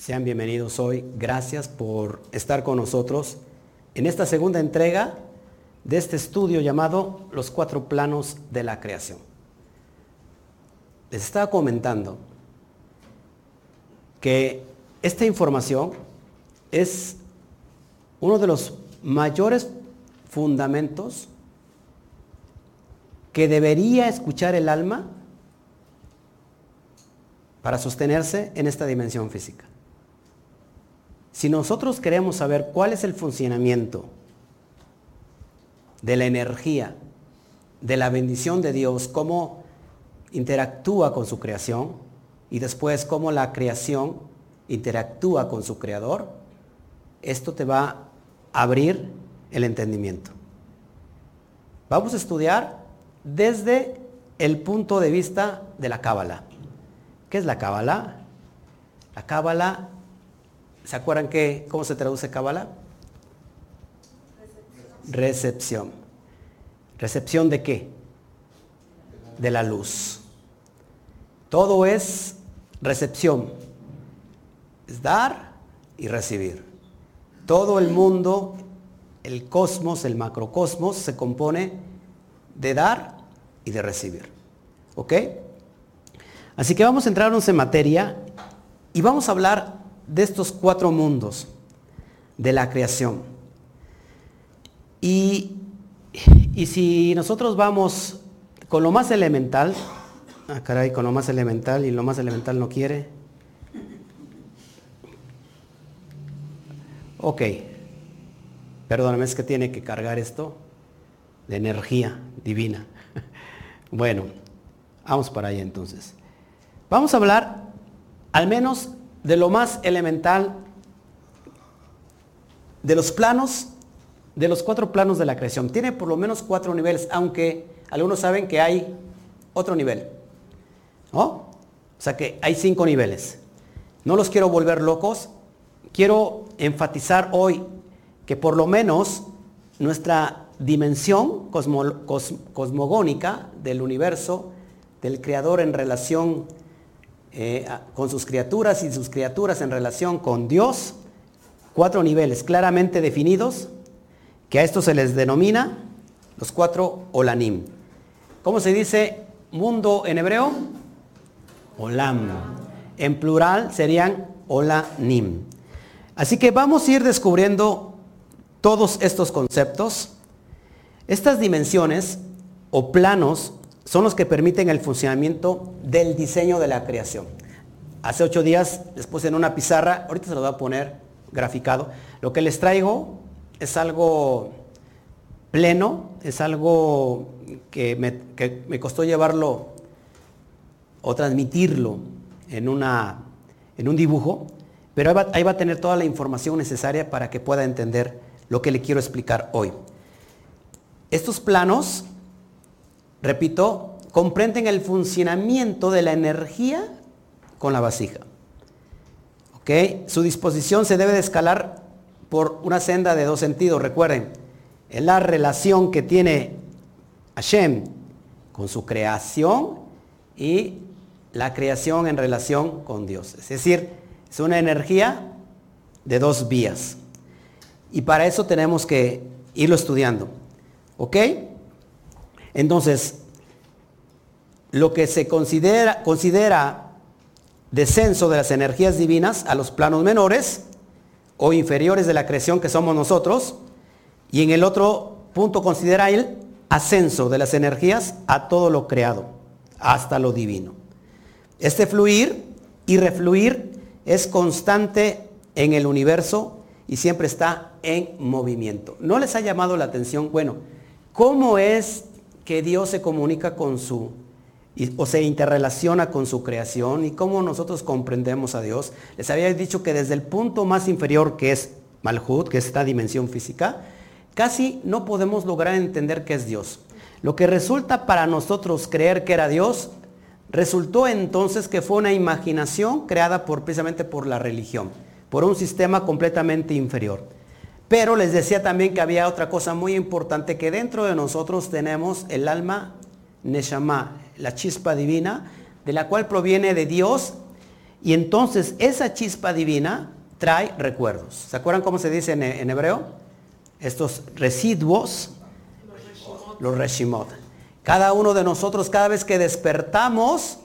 Sean bienvenidos hoy. Gracias por estar con nosotros en esta segunda entrega de este estudio llamado Los cuatro planos de la creación. Les estaba comentando que esta información es uno de los mayores fundamentos que debería escuchar el alma para sostenerse en esta dimensión física. Si nosotros queremos saber cuál es el funcionamiento de la energía, de la bendición de Dios, cómo interactúa con su creación y después cómo la creación interactúa con su creador, esto te va a abrir el entendimiento. Vamos a estudiar desde el punto de vista de la cábala. ¿Qué es la cábala? La cábala, ¿se acuerdan que, cómo se traduce cábala? Recepción. ¿Recepción de qué? De la luz. Todo es recepción. Es dar y recibir. Todo el mundo, el cosmos, el macrocosmos, se compone de dar y de recibir. ¿Ok? Así que vamos a entrarnos en materia y vamos a hablar de estos cuatro mundos de la creación. Y, y si nosotros vamos con lo más elemental, ah caray, con lo más elemental y lo más elemental no quiere. Ok, perdóname, es que tiene que cargar esto de energía divina. Bueno, vamos para allá entonces. Vamos a hablar al menos de lo más elemental, de los planos, de los cuatro planos de la creación. Tiene por lo menos cuatro niveles, aunque algunos saben que hay otro nivel. O sea que hay cinco niveles. No los quiero volver locos. Quiero enfatizar hoy que por lo menos nuestra dimensión cosmogónica del universo, del creador en relación eh, con sus criaturas y sus criaturas en relación con Dios, cuatro niveles claramente definidos, que a estos se les denomina los cuatro olanim. ¿Cómo se dice mundo en hebreo? Olam. En plural serían olanim. Así que vamos a ir descubriendo todos estos conceptos estas dimensiones o planos son los que permiten el funcionamiento del diseño de la creación. Hace ocho días después en una pizarra, ahorita se lo voy a poner graficado, lo que les traigo es algo pleno, es algo que me, costó llevarlo o transmitirlo en, una, en un dibujo, pero ahí va a tener toda la información necesaria para que pueda entender lo que le quiero explicar hoy. Estos planos, repito, comprenden el funcionamiento de la energía con la vasija. ¿Ok? Su disposición se debe de escalar por una senda de dos sentidos. Recuerden, es la relación que tiene Hashem con su creación y la creación en relación con Dios. Es decir, es una energía de dos vías. Y para eso tenemos que irlo estudiando. ¿Ok? Entonces, lo que se considera, considera descenso de las energías divinas a los planos menores o inferiores de la creación que somos nosotros, y en el otro punto considera el ascenso de las energías a todo lo creado, hasta lo divino. Este fluir y refluir es constante en el universo y siempre está en movimiento. ¿No les ha llamado la atención? Bueno, ¿Cómo es que Dios se comunica con su, o se interrelaciona con su creación y cómo nosotros comprendemos a Dios? Les había dicho que desde el punto más inferior que es Malhut, que es esta dimensión física, casi no podemos lograr entender qué es Dios. Lo que resulta para nosotros creer que era Dios, resultó entonces que fue una imaginación creada precisamente por la religión, por un sistema completamente inferior. Pero les decía también que había otra cosa muy importante, que dentro de nosotros tenemos el alma Neshama, la chispa divina, de la cual proviene de Dios y entonces esa chispa divina trae recuerdos. ¿Se acuerdan cómo se dice en, hebreo? Estos residuos, los reshimot. Cada uno de nosotros, cada vez que despertamos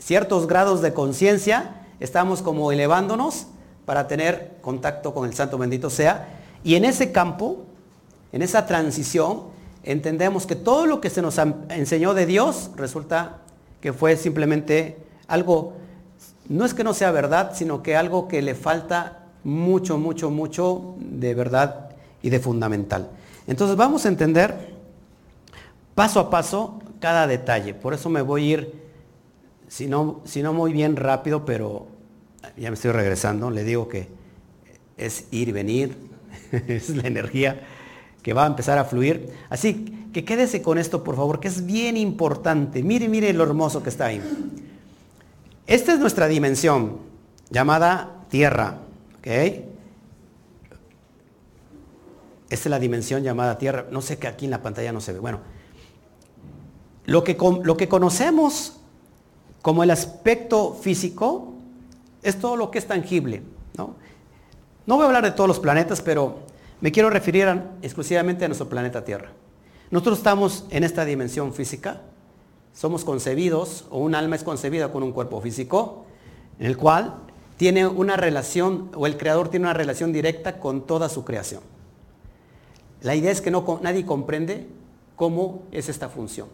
ciertos grados de conciencia, estamos como elevándonos para tener contacto con el Santo bendito sea. Y en ese campo, en esa transición, entendemos que todo lo que se nos enseñó de Dios resulta que fue simplemente algo, no es que no sea verdad, sino que algo que le falta mucho, mucho, mucho de verdad y de fundamental. Entonces vamos a entender paso a paso cada detalle. Por eso me voy a ir, si no, muy bien rápido, pero ya me estoy regresando, le digo que es ir y venir, es la energía que va a empezar a fluir. Así que quédese con esto, por favor, que es bien importante. Mire, mire lo hermoso que está ahí. Esta es nuestra dimensión, llamada tierra. ¿ok? Esta es la dimensión llamada tierra. No sé que aquí en la pantalla no se ve. Bueno, lo que, lo que conocemos como el aspecto físico es todo lo que es tangible. ¿No? voy a hablar de todos los planetas, pero me quiero referir exclusivamente a nuestro planeta Tierra. Nosotros estamos en esta dimensión física, somos concebidos, o un alma es concebida con un cuerpo físico, en el cual tiene una relación, o el creador tiene una relación directa con toda su creación. La idea es que no, nadie comprende cómo es esta función.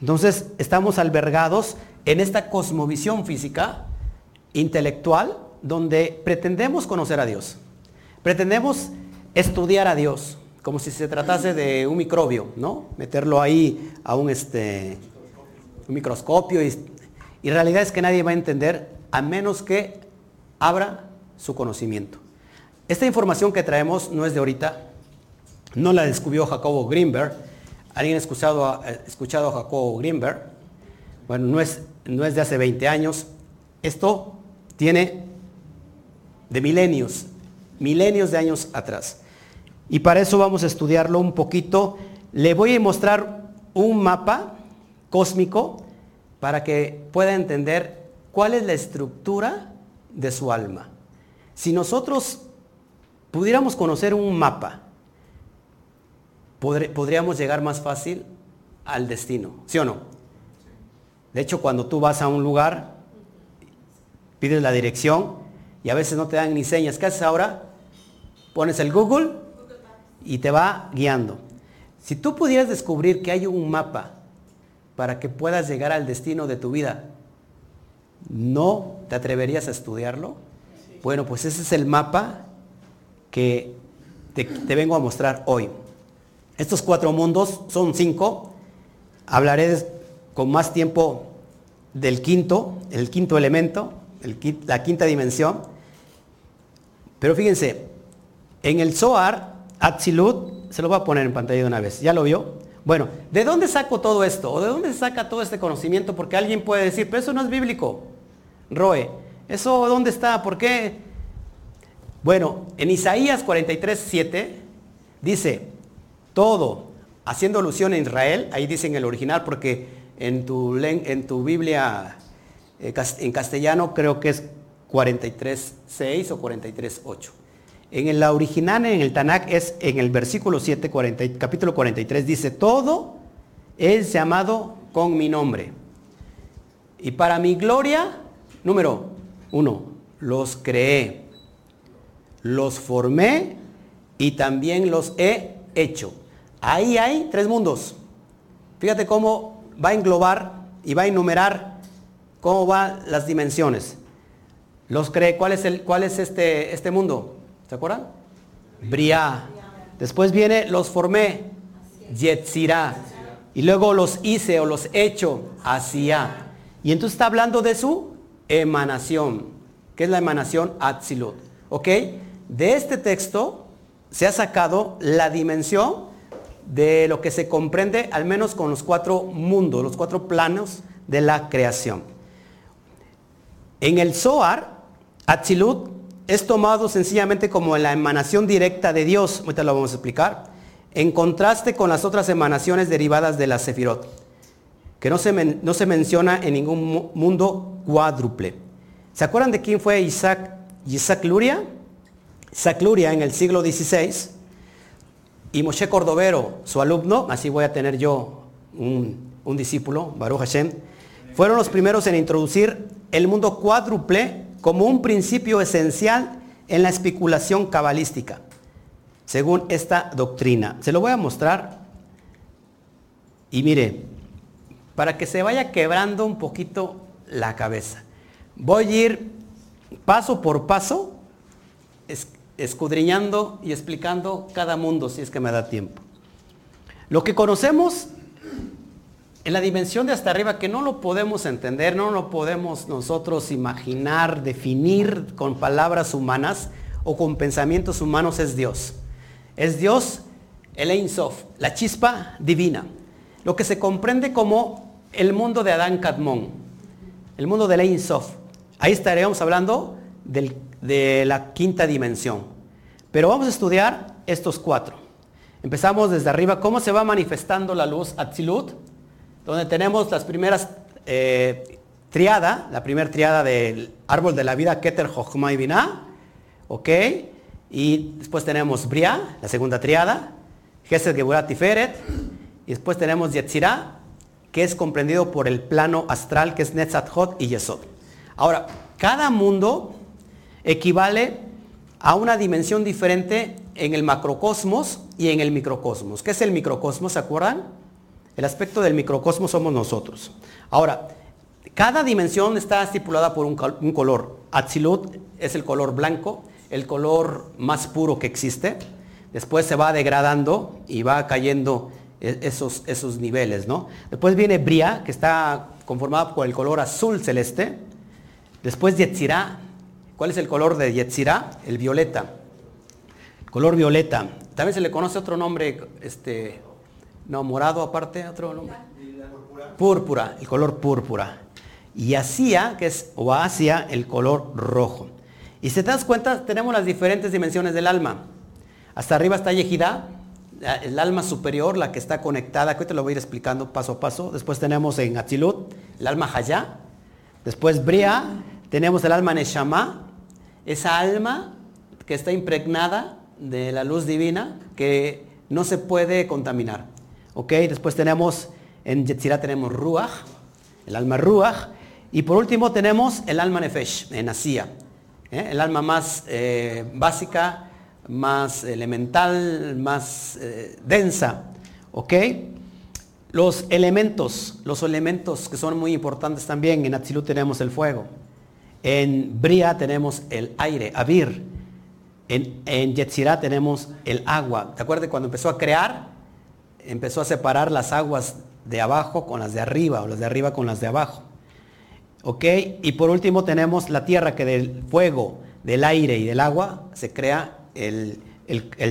Entonces, estamos albergados en esta cosmovisión física, intelectual, donde pretendemos conocer a Dios. Pretendemos estudiar a Dios, como si se tratase de un microbio, ¿no? Meterlo ahí a un, este, un microscopio y, y realidad es que nadie va a entender a menos que abra su conocimiento. Esta información que traemos no es de ahorita, no la descubrió Jacobo Greenberg. ¿Alguien ha escuchado a, escuchado a Jacobo Greenberg? Bueno, no es, no es de hace 20 años. Esto tiene de milenios, milenios de años atrás. Y para eso vamos a estudiarlo un poquito. Le voy a mostrar un mapa cósmico para que pueda entender cuál es la estructura de su alma. Si nosotros pudiéramos conocer un mapa, podríamos llegar más fácil al destino, ¿sí o no? De hecho, cuando tú vas a un lugar, pides la dirección y a veces no te dan ni señas. ¿Qué haces ahora? Pones el Google y te va guiando. Si tú pudieras descubrir que hay un mapa para que puedas llegar al destino de tu vida, ¿no te atreverías a estudiarlo? Bueno, pues ese es el mapa que te, te vengo a mostrar hoy. Estos cuatro mundos son cinco. Hablaré con más tiempo del quinto, el quinto elemento, la quinta dimensión. Pero fíjense, en el Zohar, Atzilut, se lo voy a poner en pantalla de una vez, ¿ya lo vio? Bueno, ¿de dónde saco todo esto? ¿O de dónde se saca todo este conocimiento? Porque alguien puede decir, pero eso no es bíblico. Roe, ¿eso dónde está? ¿Por qué? Bueno, en Isaías 43, 7 dice, todo, haciendo alusión a Israel, ahí dice en el original, porque en tu, en tu Biblia en castellano creo que es 43.6 o 43.8. En la original, en el Tanakh, es en el versículo 7, capítulo 43, dice, todo es llamado con mi nombre. Y para mi gloria, número uno, los creé, los formé y también los he hecho. Ahí hay tres mundos. Fíjate cómo va a englobar y va a enumerar cómo van las dimensiones. Los cree, ¿cuál es, el, cuál es este, este mundo? ¿Se acuerdan? Bria. Después viene los formé, Yetzirah. Y luego los hice o los hecho, hacia. Y entonces está hablando de su emanación. ¿Qué es la emanación? Atzilut. ¿Ok? De este texto se ha sacado la dimensión de lo que se comprende al menos con los cuatro mundos, los cuatro planos de la creación. En el Zohar, Atzilut es tomado sencillamente como la emanación directa de Dios, ahorita lo vamos a explicar, en contraste con las otras emanaciones derivadas de la Sefirot, que no se, menciona en ningún mundo cuádruple, ¿Se acuerdan de quién fue Isaac, Isaac Luria? Isaac Luria en el siglo XVI y Moshe Cordovero, su alumno, así voy a tener yo un, un discípulo, Baruch Hashem, fueron los primeros en introducir el mundo cuádruple como un principio esencial en la especulación cabalística, según esta doctrina. Se lo voy a mostrar y mire, para que se vaya quebrando un poquito la cabeza. Voy a ir paso por paso escudriñando y explicando cada mundo si es que me da tiempo. Lo que conocemos en la dimensión de hasta arriba, que no lo podemos entender, no lo podemos nosotros imaginar, definir con palabras humanas o con pensamientos humanos, es Dios. Es Dios, el Ein Sof, la chispa divina. Lo que se comprende como el mundo de Adán Kadmon, el mundo del Ein Sof. Ahí estaríamos hablando de la quinta dimensión. Pero vamos a estudiar estos cuatro. Empezamos desde arriba, cómo se va manifestando la luz Atzilut, donde tenemos las primeras eh, triada, la primera triada del árbol de la vida, Keter, Jochma y Binah, ¿ok? Y después tenemos Bria, la segunda triada, Gesed, Geburat, Tiferet, y después tenemos Yetzirah, que es comprendido por el plano astral, que es Netzat Hot y Yesod. Ahora, cada mundo equivale a una dimensión diferente en el macrocosmos y en el microcosmos. ¿Qué es el microcosmos? ¿Se acuerdan? El aspecto del microcosmos somos nosotros. Ahora, cada dimensión está estipulada por un, color. Atzilut es el color blanco, el color más puro que existe. Después se va degradando y va cayendo e-, esos, esos niveles, ¿no? Después viene Bria, que está conformada por el color azul celeste. Después Yetzirah. ¿Cuál es el color de Yetzirah? El violeta. color violeta. También se le conoce otro nombre, este, no, morado aparte, otro nombre. Púrpura, el color púrpura. Y Asia, que es, o Asia, el color rojo. Y si te das cuenta, tenemos las diferentes dimensiones del alma. Hasta arriba está Yehidá, el alma superior, la que está conectada, que te lo voy a ir explicando paso a paso. Después tenemos en Atzilut el alma Hayá. Después Bria, tenemos el alma Neshama, esa alma que está impregnada de la luz divina que no se puede contaminar. ¿Ok? Después tenemos, en Yetzirah tenemos Ruach, el alma Ruach. Y por último tenemos el alma Nefesh, en Asia. ¿eh? El alma más eh, básica más elemental, más eh, densa. ¿Ok? Los elementos, los elementos que son muy importantes también, en Atzilut tenemos el fuego, en Bria tenemos el aire, Abir, en, en Yetzirah tenemos el agua. ¿Te acuerdas cuando empezó a crear? Empezó a separar las aguas de abajo con las de arriba, o las de arriba con las de abajo. ¿Ok? Y por último tenemos la tierra que del fuego, del aire y del agua se crea el,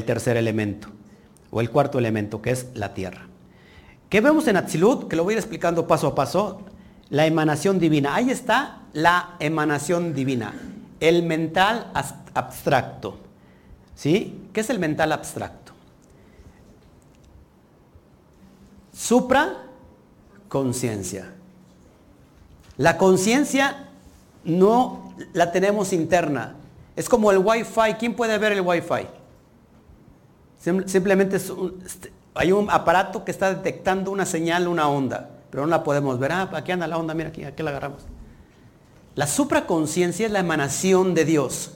tercer elemento, o el cuarto elemento, que es la tierra. ¿Qué vemos en Atzilut? Que lo voy a ir explicando paso a paso. La emanación divina. Ahí está la emanación divina. El mental abstracto. ¿Sí? ¿Qué es el mental abstracto? Supra conciencia. La conciencia no la tenemos interna, es como el Wi-Fi. ¿Quién puede ver el Wi-Fi? Simplemente este, hay un aparato que está detectando una señal, una onda, pero no la podemos ver. Ah, aquí anda la onda, mira aquí, aquí la agarramos. La supraconciencia es la emanación de Dios.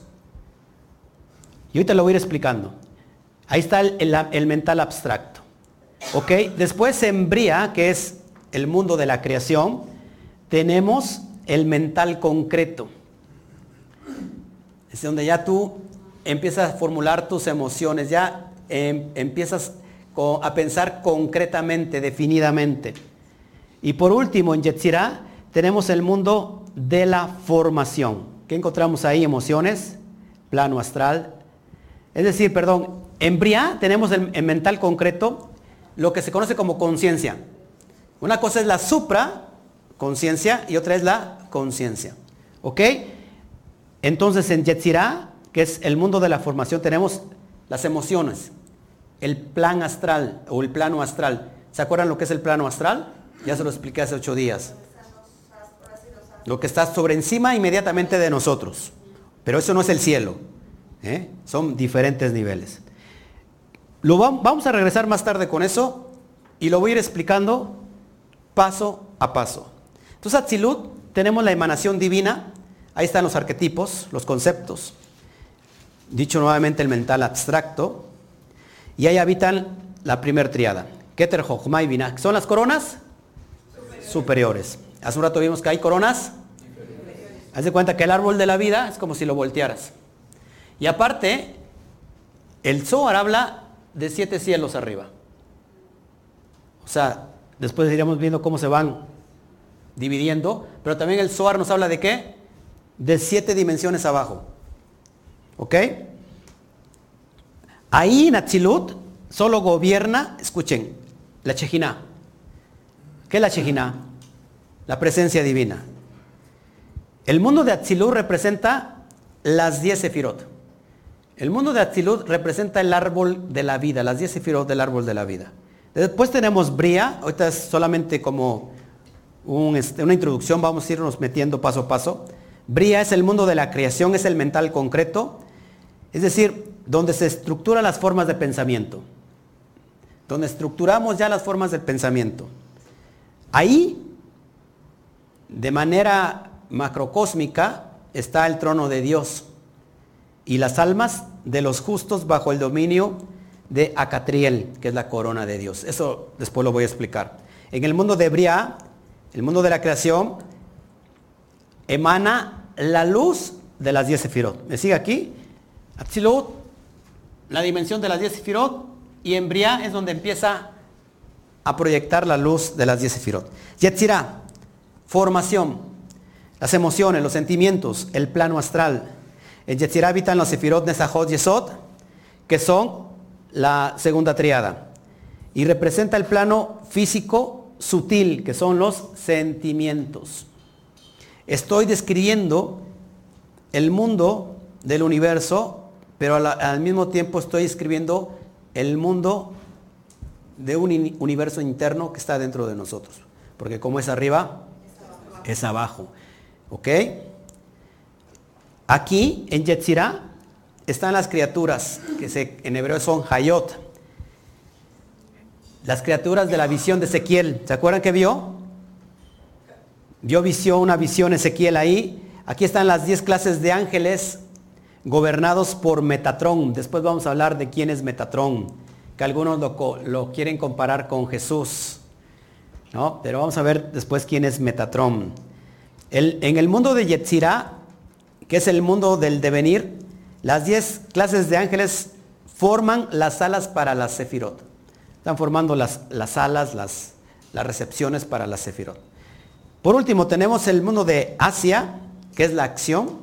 Y ahorita lo voy a ir explicando. Ahí está el, mental abstracto. ¿Ok? Después en Bria, que es el mundo de la creación, tenemos el mental concreto. Es donde ya tú empiezas a formular tus emociones, ya em, empiezas a pensar concretamente, definidamente. Y por último, en Yetzirah tenemos el mundo de la formación. ¿Qué encontramos ahí? Emociones, plano astral. Es decir, perdón, en Bria tenemos el, en mental concreto lo que se conoce como conciencia. Una cosa es la supra conciencia y otra es la conciencia. ¿Ok? Entonces en Yetzirah, que es el mundo de la formación, tenemos las emociones, el plan astral o el plano astral. ¿Se acuerdan lo que es el plano astral? Ya se lo expliqué hace ocho días. lo que está sobre encima inmediatamente de nosotros. Pero eso no es el cielo. ¿eh? Son diferentes niveles. Lo vamos a regresar más tarde con eso y lo voy a ir explicando paso a paso. Entonces, Atzilut, tenemos la emanación divina. Ahí están los arquetipos, los conceptos. Dicho nuevamente el mental abstracto. Y ahí habitan la primer triada. Keter, Jochma y ¿Son las coronas? Superiores. Hace un rato vimos que hay coronas. Haz de cuenta que el árbol de la vida es como si lo voltearas. Y aparte, el Zohar habla de siete cielos arriba. O sea, después iríamos viendo cómo se van dividiendo, pero también el Zohar nos habla de qué? De siete dimensiones abajo. ¿Ok? Ahí en Atzilut solo gobierna, escuchen, la Chejina. ¿Qué es la Chejina? La presencia divina. El mundo de Atzilut representa las diez sefirot. El mundo de Atzilut representa el árbol de la vida, las diez sefirot del árbol de la vida. Después tenemos Bria, ahorita es solamente como este, una introducción, vamos a irnos metiendo paso a paso. Bria es el mundo de la creación, es el mental concreto, es decir, donde se estructuran las formas de pensamiento, donde estructuramos ya las formas del pensamiento. Ahí, de manera macrocósmica, está el trono de Dios y las almas de los justos bajo el dominio de Acatriel, que es la corona de Dios. Eso después lo voy a explicar. En el mundo de Bria, el mundo de la creación, emana la luz de las diez sefirot. ¿Me sigue aquí? Atzilut, la dimensión de las diez sefirot, y en Bria es donde empieza a proyectar la luz de las diez sefirot. Yetzirah, formación, las emociones, los sentimientos, el plano astral. En Yetzirah habitan los sefirot Nesajot Yesod, que son la segunda triada. Y representa el plano físico sutil, que son los sentimientos. Estoy describiendo el mundo del universo, pero al, mismo tiempo estoy escribiendo el mundo de un universo interno que está dentro de nosotros. Porque como es arriba, es abajo. ¿Ok? Aquí en Yetzirah están las criaturas, que en hebreo son Hayot. Las criaturas de la visión de Ezequiel. ¿Se acuerdan que vio? Vio visión, una visión Ezequiel ahí. Aquí están las 10 clases de ángeles gobernados por Metatrón. Después vamos a hablar de quién es Metatrón, que algunos lo, quieren comparar con Jesús. ¿no? Pero vamos a ver después quién es Metatrón. en el mundo de Yetzirah, que es el mundo del devenir, las 10 clases de ángeles forman las alas para la sefirot. Están formando las, las alas, las, las recepciones para la sefirot. Por último, tenemos el mundo de Asia, que es la acción.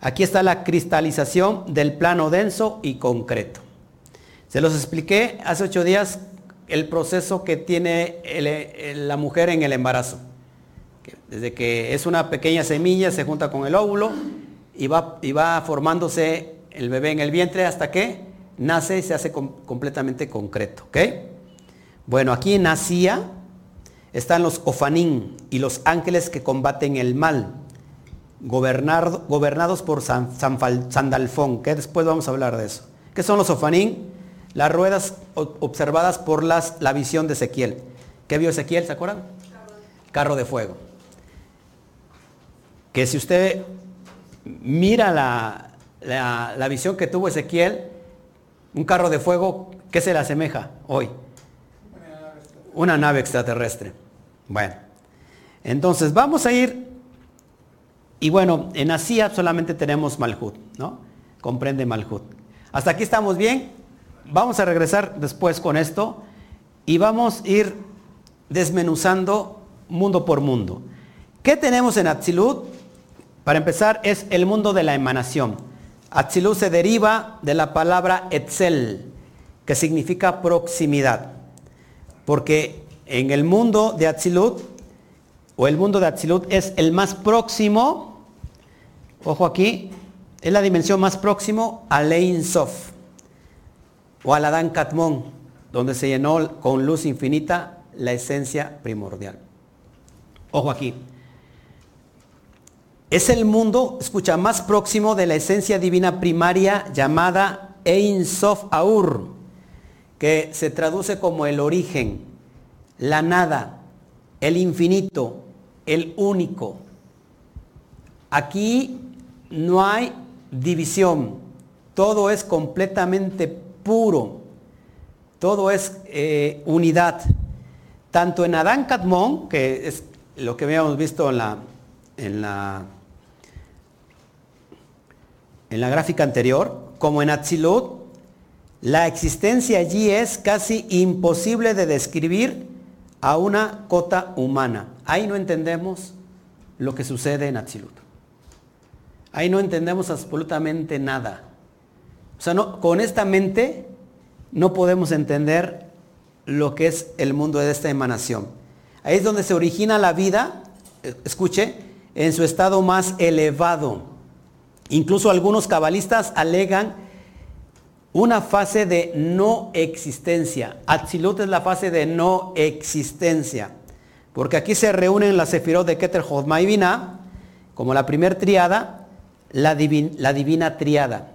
Aquí está la cristalización del plano denso y concreto. Se los expliqué hace ocho días el proceso que tiene la mujer en el embarazo. Desde que es una pequeña semilla, se junta con el óvulo y va, y va formándose el bebé en el vientre hasta que nace y se hace completamente concreto. Bueno, aquí en están los ofanín y los ángeles que combaten el mal, gobernados por San, Sandalfón, que después vamos a hablar de eso. ¿Qué son los ofanín? Las ruedas observadas por las, la visión de Ezequiel. ¿Qué vio Ezequiel? ¿Se acuerdan? Carro de fuego. Que si usted mira la, visión que tuvo Ezequiel, un carro de fuego, ¿qué se le asemeja hoy? Una nave extraterrestre. Bueno, entonces vamos a ir, y bueno, en Asia solamente tenemos Malhut, ¿no? Comprende Malhut. Hasta aquí estamos bien. Vamos a regresar después con esto y vamos a ir desmenuzando mundo por mundo. ¿Qué tenemos en Atzilut? Para empezar, es el mundo de la emanación. Atzilut se deriva de la palabra etzel, que significa proximidad. Porque en el mundo de Atzilut, o el mundo de Atzilut es el más próximo, ojo aquí, es la dimensión más próximo a Lein Sof, o al Adán Katmon, donde se llenó con luz infinita la esencia primordial. Ojo aquí. Es el mundo, escucha, más próximo de la esencia divina primaria llamada Ein Sof Aur, que se traduce como el origen, la nada, el infinito, el único. Aquí no hay división, todo es completamente puro, todo es eh, unidad. Tanto en Adán Kadmon, que es lo que habíamos visto en la, en la, en la gráfica anterior, como en Atzilut, la existencia allí es casi imposible de describir a una cota humana. Ahí no entendemos lo que sucede en Atzilut. Ahí no entendemos absolutamente nada. O sea, no, con esta mente no podemos entender lo que es el mundo de esta emanación. Ahí es donde se origina la vida, eh, escuche, en su estado más elevado. Incluso algunos cabalistas alegan una fase de no existencia. Atzilut es la fase de no existencia. Porque aquí se reúnen las sefirot de Keter, Jodma y Binah, como la primer triada, la, divina triada.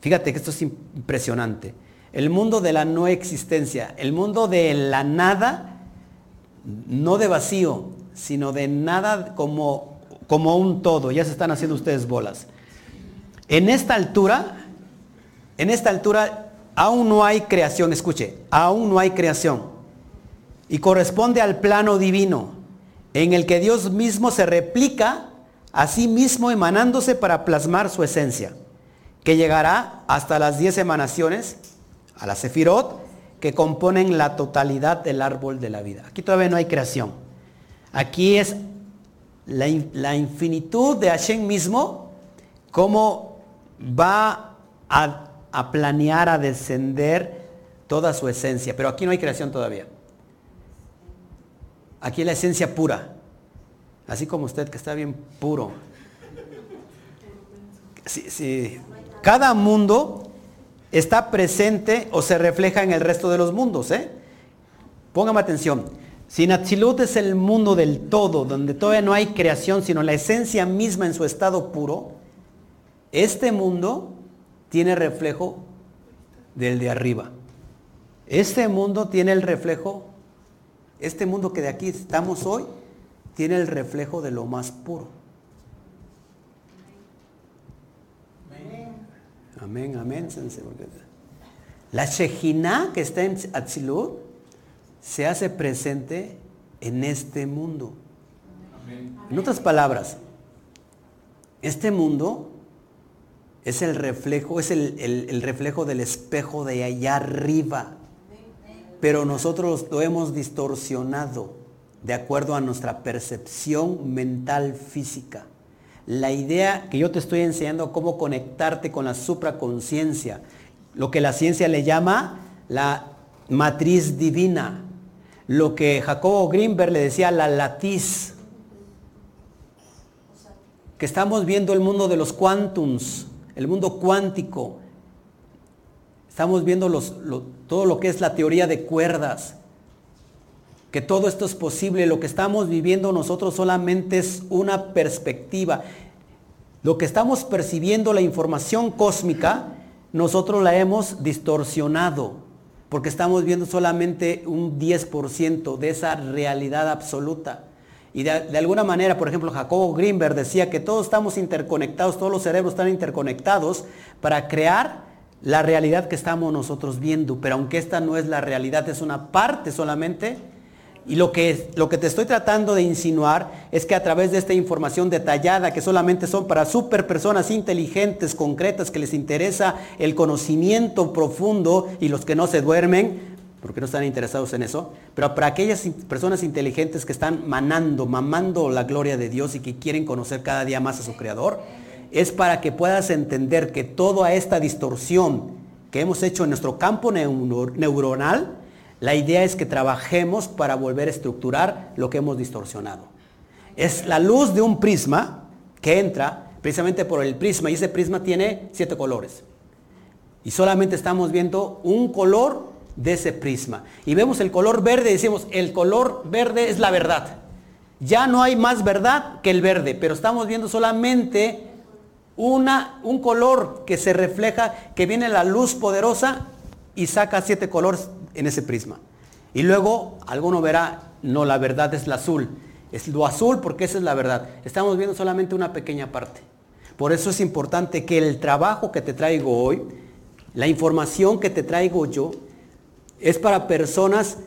Fíjate que esto es impresionante. El mundo de la no existencia, el mundo de la nada, no de vacío, sino de nada como un todo. Ya se están haciendo ustedes bolas. En esta altura, en esta altura aún no hay creación, escuche, aún no hay creación. Y corresponde al plano divino, en el que Dios mismo se replica a sí mismo emanándose para plasmar su esencia, que llegará hasta las diez emanaciones a la Sefirot, que componen la totalidad del árbol de la vida. Aquí todavía no hay creación. Aquí es la, la infinitud de Hashem mismo, cómo va a, a planear, a descender toda su esencia. Pero aquí no hay creación todavía. Aquí la esencia pura. Así como usted que está bien puro. Sí, sí. Cada mundo está presente o se refleja en el resto de los mundos. ¿eh? Póngame atención. Si Natzilut es el mundo del todo, donde todavía no hay creación, sino la esencia misma en su estado puro, este mundo tiene reflejo del de arriba. Este mundo tiene el reflejo, este mundo que de aquí estamos hoy, tiene el reflejo de lo más puro. Amén, amén. La Shejina que está en Atzilut se hace presente en este mundo. En otras palabras, este mundo es el reflejo, es el, el, reflejo del espejo de allá arriba. Pero nosotros lo hemos distorsionado de acuerdo a nuestra percepción mental física la idea que yo te estoy enseñando cómo conectarte con la supraconciencia, lo que la ciencia le llama la matriz divina, lo que Jacobo Greenberg le decía la latiz, que estamos viendo el mundo de los quantums, el mundo cuántico, estamos viendo todo lo que es la teoría de cuerdas, que todo esto es posible. Lo que estamos viviendo nosotros solamente es una perspectiva. Lo que estamos percibiendo, la información cósmica, nosotros la hemos distorsionado, porque estamos viendo solamente un 10% de esa realidad absoluta. Y de, alguna manera, por ejemplo, Jacobo Greenberg decía que todos estamos interconectados, todos los cerebros están interconectados para crear la realidad que estamos nosotros viendo. Pero aunque esta no es la realidad, es una parte solamente y lo que, lo que te estoy tratando de insinuar es que a través de esta información detallada, que solamente son para super personas inteligentes, concretas, que les interesa el conocimiento profundo y los que no se duermen, porque no están interesados en eso, pero para aquellas personas inteligentes que están manando, mamando la gloria de Dios y que quieren conocer cada día más a su Creador, es para que puedas entender que toda esta distorsión que hemos hecho en nuestro campo neuronal, la idea es que trabajemos para volver a estructurar lo que hemos distorsionado. Es la luz de un prisma que entra precisamente por el prisma y ese prisma tiene siete colores. Y solamente estamos viendo un color de ese prisma. Y vemos el color verde decimos, el color verde es la verdad. Ya no hay más verdad que el verde, pero estamos viendo solamente una, un color que se refleja, que viene la luz poderosa y saca siete colores en ese prisma. Y luego alguno verá, no, la verdad es la azul. Es lo azul porque esa es la verdad. Estamos viendo solamente una pequeña parte. Por eso es importante que el trabajo que te traigo hoy, la información que te traigo yo, es para personas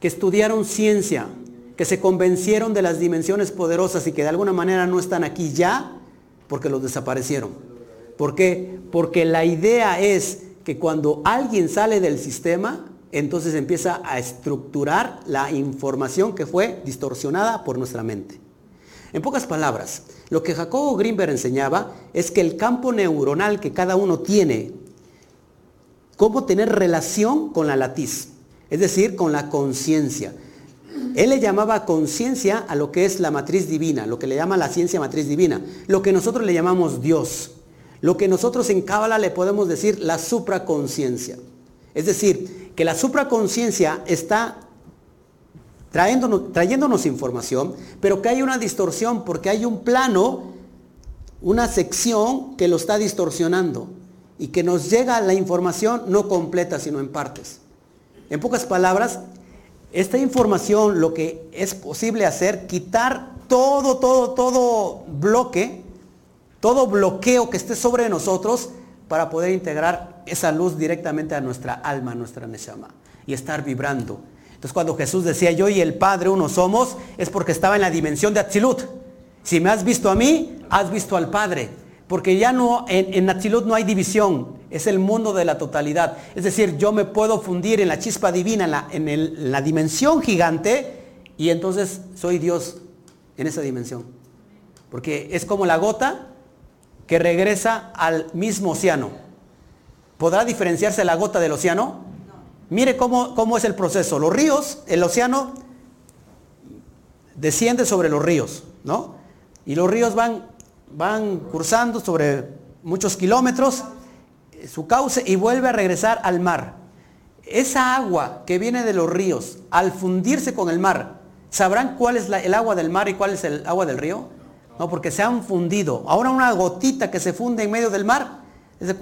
que estudiaron ciencia, que se convencieron de las dimensiones poderosas y que de alguna manera no están aquí ya porque los desaparecieron. ¿Por qué? Porque la idea es que cuando alguien sale del sistema, entonces empieza a estructurar la información que fue distorsionada por nuestra mente. En pocas palabras, lo que Jacobo Greenberg enseñaba es que el campo neuronal que cada uno tiene, cómo tener relación con la latiz, es decir, con la conciencia. Él le llamaba conciencia a lo que es la matriz divina, lo que le llama la ciencia matriz divina, lo que nosotros le llamamos Dios, lo que nosotros en Cábala le podemos decir la supraconciencia. Es decir, que la supraconciencia está trayéndonos, trayéndonos información, pero que hay una distorsión porque hay un plano, una sección que lo está distorsionando y que nos llega la información no completa, sino en partes. En pocas palabras, esta información lo que es posible hacer, quitar todo, todo, todo bloque, todo bloqueo que esté sobre nosotros para poder integrar esa luz directamente a nuestra alma, a nuestra neshama y estar vibrando. Entonces cuando Jesús decía yo y el Padre uno somos, es porque estaba en la dimensión de Atzilut. Si me has visto a mí, has visto al Padre. Porque ya no, en, en no hay división, es el mundo de la totalidad. Es decir, yo me puedo fundir en la chispa divina, en la, en la dimensión gigante, y entonces soy Dios en esa dimensión. Porque es como la gota que regresa al mismo océano. ¿Podrá diferenciarse la gota del océano? Mire cómo, cómo es el proceso. Los ríos, el océano desciende sobre los ríos, ¿no? Y los ríos van van cursando sobre muchos kilómetros su cauce y vuelve a regresar al mar. Esa agua que viene de los ríos, al fundirse con el mar, ¿sabrán cuál es el agua del mar y cuál es el agua del río? No, porque se han fundido. Ahora una gotita que se funde en medio del mar,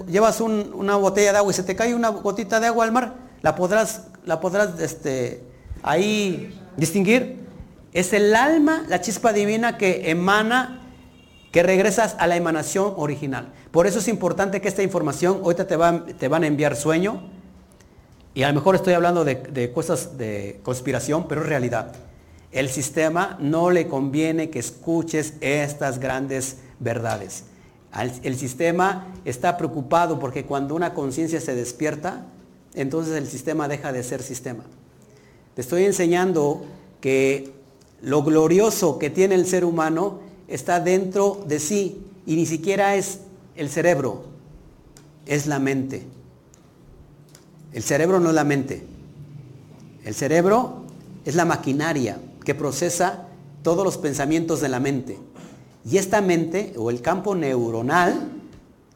llevas una botella de agua y se te cae una gotita de agua al mar, la podrás, la podrás este, ahí distinguir. Es el alma, la chispa divina que emana que regresas a la emanación original. Por eso es importante que esta información, ahorita te van, te van a enviar sueño, y a lo mejor estoy hablando de, de cosas de conspiración, pero es realidad. El sistema no le conviene que escuches estas grandes verdades. El sistema está preocupado porque cuando una conciencia se despierta, entonces el sistema deja de ser sistema. Te estoy enseñando que lo glorioso que tiene el ser humano está dentro de sí y ni siquiera es el cerebro, es la mente. El cerebro no es la mente. El cerebro es la maquinaria que procesa todos los pensamientos de la mente. Y esta mente o el campo neuronal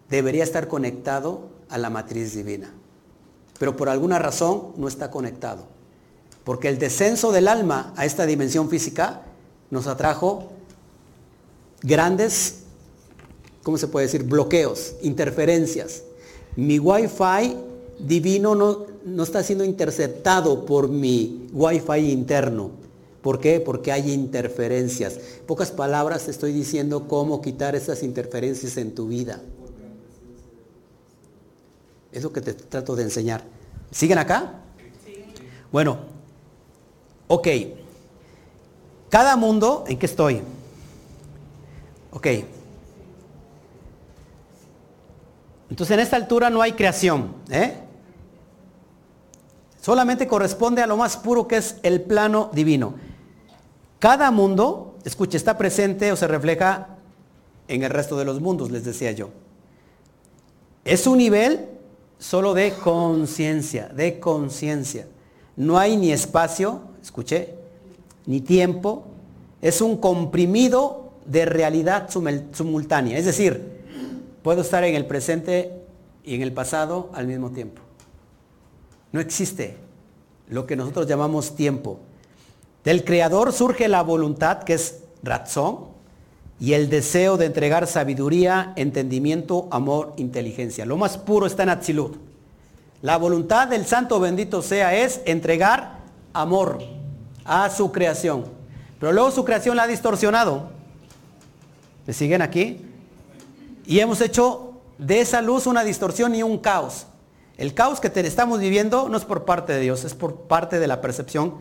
debería estar conectado a la matriz divina. Pero por alguna razón no está conectado. Porque el descenso del alma a esta dimensión física nos atrajo grandes, ¿cómo se puede decir? Bloqueos, interferencias. Mi Wi-Fi divino no, no está siendo interceptado por mi Wi-Fi interno. ¿Por qué? Porque hay interferencias. pocas palabras te estoy diciendo cómo quitar esas interferencias en tu vida. Es lo que te trato de enseñar. ¿Siguen acá? Bueno, ok. Cada mundo, ¿en qué estoy? Ok. Entonces en esta altura no hay creación. ¿eh? Solamente corresponde a lo más puro que es el plano divino. Cada mundo, escuche, está presente o se refleja en el resto de los mundos, les decía yo. Es un nivel solo de conciencia, de conciencia. No hay ni espacio, escuché, ni tiempo. Es un comprimido de realidad simultánea. Es decir, puedo estar en el presente y en el pasado al mismo tiempo. No existe lo que nosotros llamamos tiempo. Del creador surge la voluntad, que es razón, y el deseo de entregar sabiduría, entendimiento, amor, inteligencia. Lo más puro está en Atzilut. La voluntad del santo bendito sea es entregar amor a su creación. Pero luego su creación la ha distorsionado. ¿Me siguen aquí? Y hemos hecho de esa luz una distorsión y un caos. El caos que estamos viviendo no es por parte de Dios, es por parte de la percepción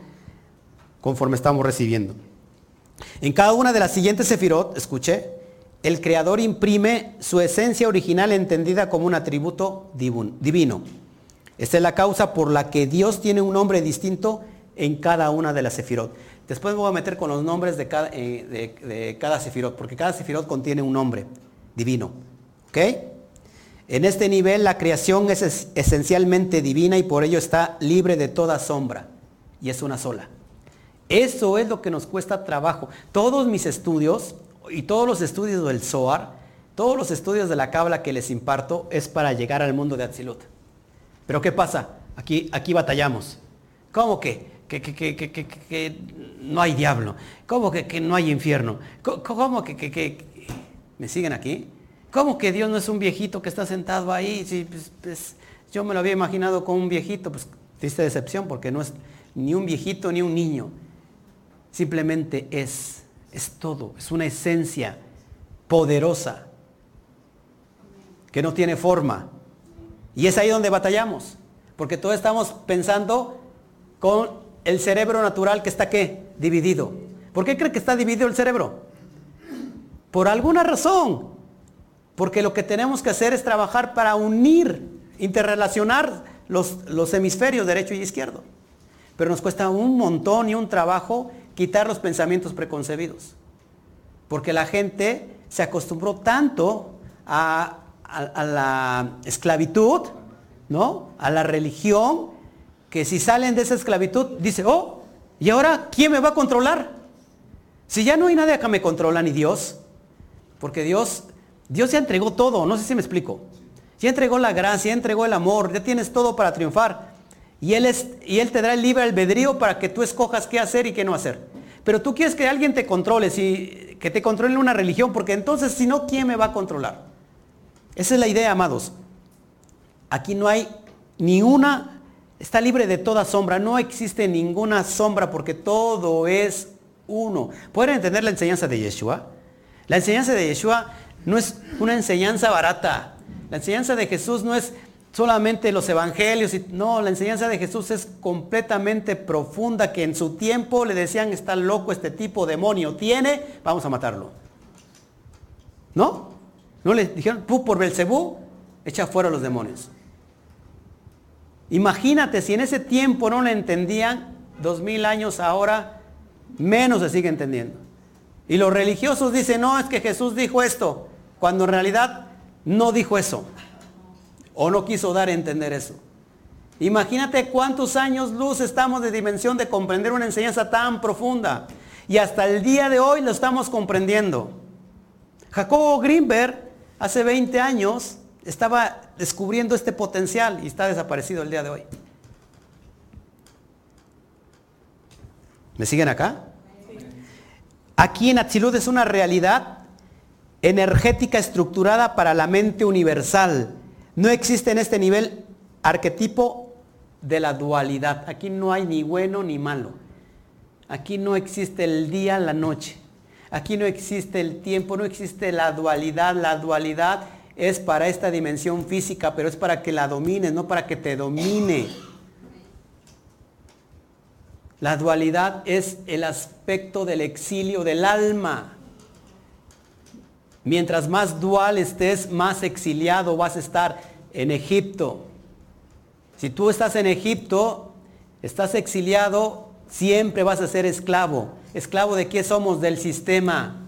conforme estamos recibiendo. En cada una de las siguientes sefirot, escuché, el creador imprime su esencia original entendida como un atributo divino. Esta es la causa por la que Dios tiene un nombre distinto en cada una de las sefirot. Después me voy a meter con los nombres de cada, eh, cada sefirot, porque cada sefirot contiene un nombre divino. ¿Ok? En este nivel la creación es esencialmente divina y por ello está libre de toda sombra. Y es una sola. Eso es lo que nos cuesta trabajo. Todos mis estudios y todos los estudios del SOAR, todos los estudios de la Cábala que les imparto es para llegar al mundo de Atzilut. Pero ¿qué pasa? Aquí, aquí batallamos. ¿Cómo que? Que, que, no hay diablo. ¿Cómo que, no hay infierno? ¿Cómo que, ¿Me siguen aquí? ¿Cómo que Dios no es un viejito que está sentado ahí? Pues, pues, yo me lo había imaginado como un viejito. Pues triste decepción porque no es ni un viejito ni un niño simplemente es, es todo, es una esencia poderosa que no tiene forma. Y es ahí donde batallamos, porque todos estamos pensando con el cerebro natural que está qué? Dividido. ¿Por qué cree que está dividido el cerebro? Por alguna razón. Porque lo que tenemos que hacer es trabajar para unir, interrelacionar los, los hemisferios derecho y izquierdo. Pero nos cuesta un montón y un trabajo quitar los pensamientos preconcebidos. Porque la gente se acostumbró tanto a, la esclavitud, ¿no? A la religión, que si salen de esa esclavitud, dice, oh, ¿y ahora quién me va a controlar? Si ya no hay nadie que me controla, ni Dios, porque Dios, Dios ya entregó todo, no sé si me explico. Ya entregó la gracia, entregó el amor, ya tienes todo para triunfar. Y él, es, y él te da el libre albedrío para que tú escojas qué hacer y qué no hacer. Pero tú quieres que alguien te controle, si, que te controle una religión, porque entonces si no, ¿quién me va a controlar? Esa es la idea, amados. Aquí no hay ni una, está libre de toda sombra, no existe ninguna sombra porque todo es uno. ¿Pueden entender la enseñanza de Yeshua? La enseñanza de Yeshua no es una enseñanza barata. La enseñanza de Jesús no es solamente los evangelios. Y, no, la enseñanza de Jesús es completamente profunda, que en su tiempo le decían, está loco este tipo, demonio tiene, vamos a matarlo. ¿No? ¿No le dijeron, tú por Belcebú, echa fuera los demonios? Imagínate si en ese tiempo no le entendían, dos mil años ahora, menos se sigue entendiendo. Y los religiosos dicen, no, es que Jesús dijo esto, cuando en realidad no dijo eso. ¿O no quiso dar a entender eso? Imagínate cuántos años luz estamos de dimensión de comprender una enseñanza tan profunda. Y hasta el día de hoy lo estamos comprendiendo. Jacobo Greenberg hace 20 años estaba descubriendo este potencial y está desaparecido el día de hoy. ¿Me siguen acá? Aquí en Atsilud es una realidad energética estructurada para la mente universal no existe en este nivel arquetipo de la dualidad. Aquí no hay ni bueno ni malo. Aquí no existe el día, la noche. Aquí no existe el tiempo, no existe la dualidad. La dualidad es para esta dimensión física, pero es para que la domines, no para que te domine. La dualidad es el aspecto del exilio del alma. Mientras más dual estés, más exiliado vas a estar en Egipto. Si tú estás en Egipto, estás exiliado, siempre vas a ser esclavo. ¿Esclavo de qué somos? Del sistema.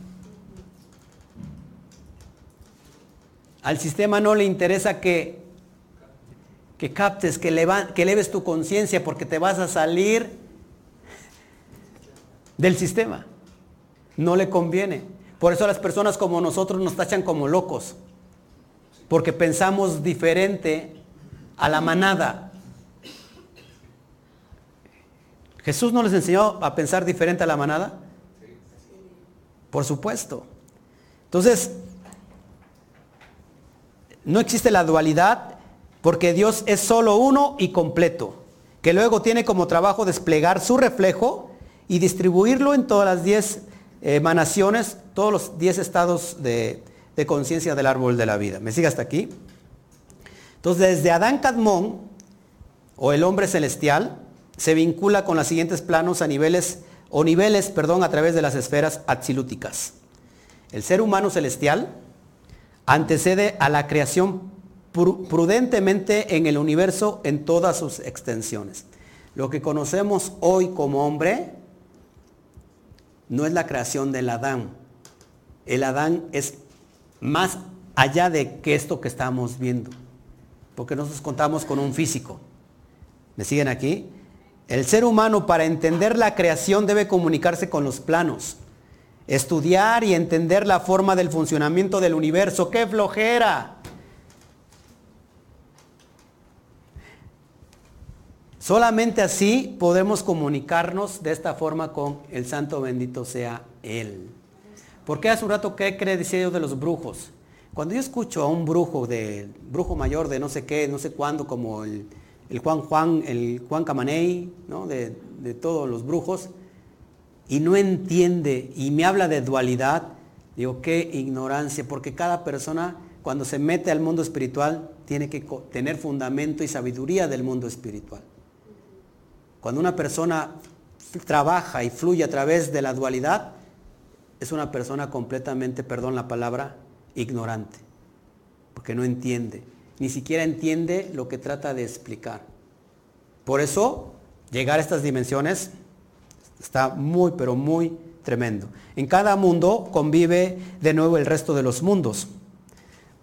Al sistema no le interesa que, que captes, que, que eleves tu conciencia porque te vas a salir del sistema. No le conviene. Por eso las personas como nosotros nos tachan como locos, porque pensamos diferente a la manada. ¿Jesús no les enseñó a pensar diferente a la manada? Por supuesto. Entonces, no existe la dualidad porque Dios es solo uno y completo, que luego tiene como trabajo desplegar su reflejo y distribuirlo en todas las diez emanaciones, todos los diez estados de, conciencia del árbol de la vida. ¿Me sigue hasta aquí? Entonces, desde Adán Cadmón, o el hombre celestial, se vincula con los siguientes planos a niveles, o niveles, perdón, a través de las esferas atsilúticas. El ser humano celestial antecede a la creación prudentemente en el universo en todas sus extensiones. Lo que conocemos hoy como hombre no es la creación del Adán. El Adán es más allá de que esto que estamos viendo. Porque nosotros contamos con un físico. ¿Me siguen aquí? El ser humano para entender la creación debe comunicarse con los planos. Estudiar y entender la forma del funcionamiento del universo. ¡Qué flojera! Solamente así podemos comunicarnos de esta forma con el santo bendito sea Él. Porque hace un rato, ¿qué cree decía yo de los brujos? Cuando yo escucho a un brujo, de brujo mayor de no sé qué, no sé cuándo, como el, Juan Juan, el Juan Camaney, ¿no? de todos los brujos, y no entiende y me habla de dualidad, digo, qué ignorancia, porque cada persona cuando se mete al mundo espiritual tiene que tener fundamento y sabiduría del mundo espiritual. Cuando una persona trabaja y fluye a través de la dualidad, es una persona completamente, perdón la palabra, ignorante, porque no entiende ni siquiera entiende lo que trata de explicar. Por eso, llegar a estas dimensiones está muy, pero muy tremendo. En cada mundo convive de nuevo el resto de los mundos.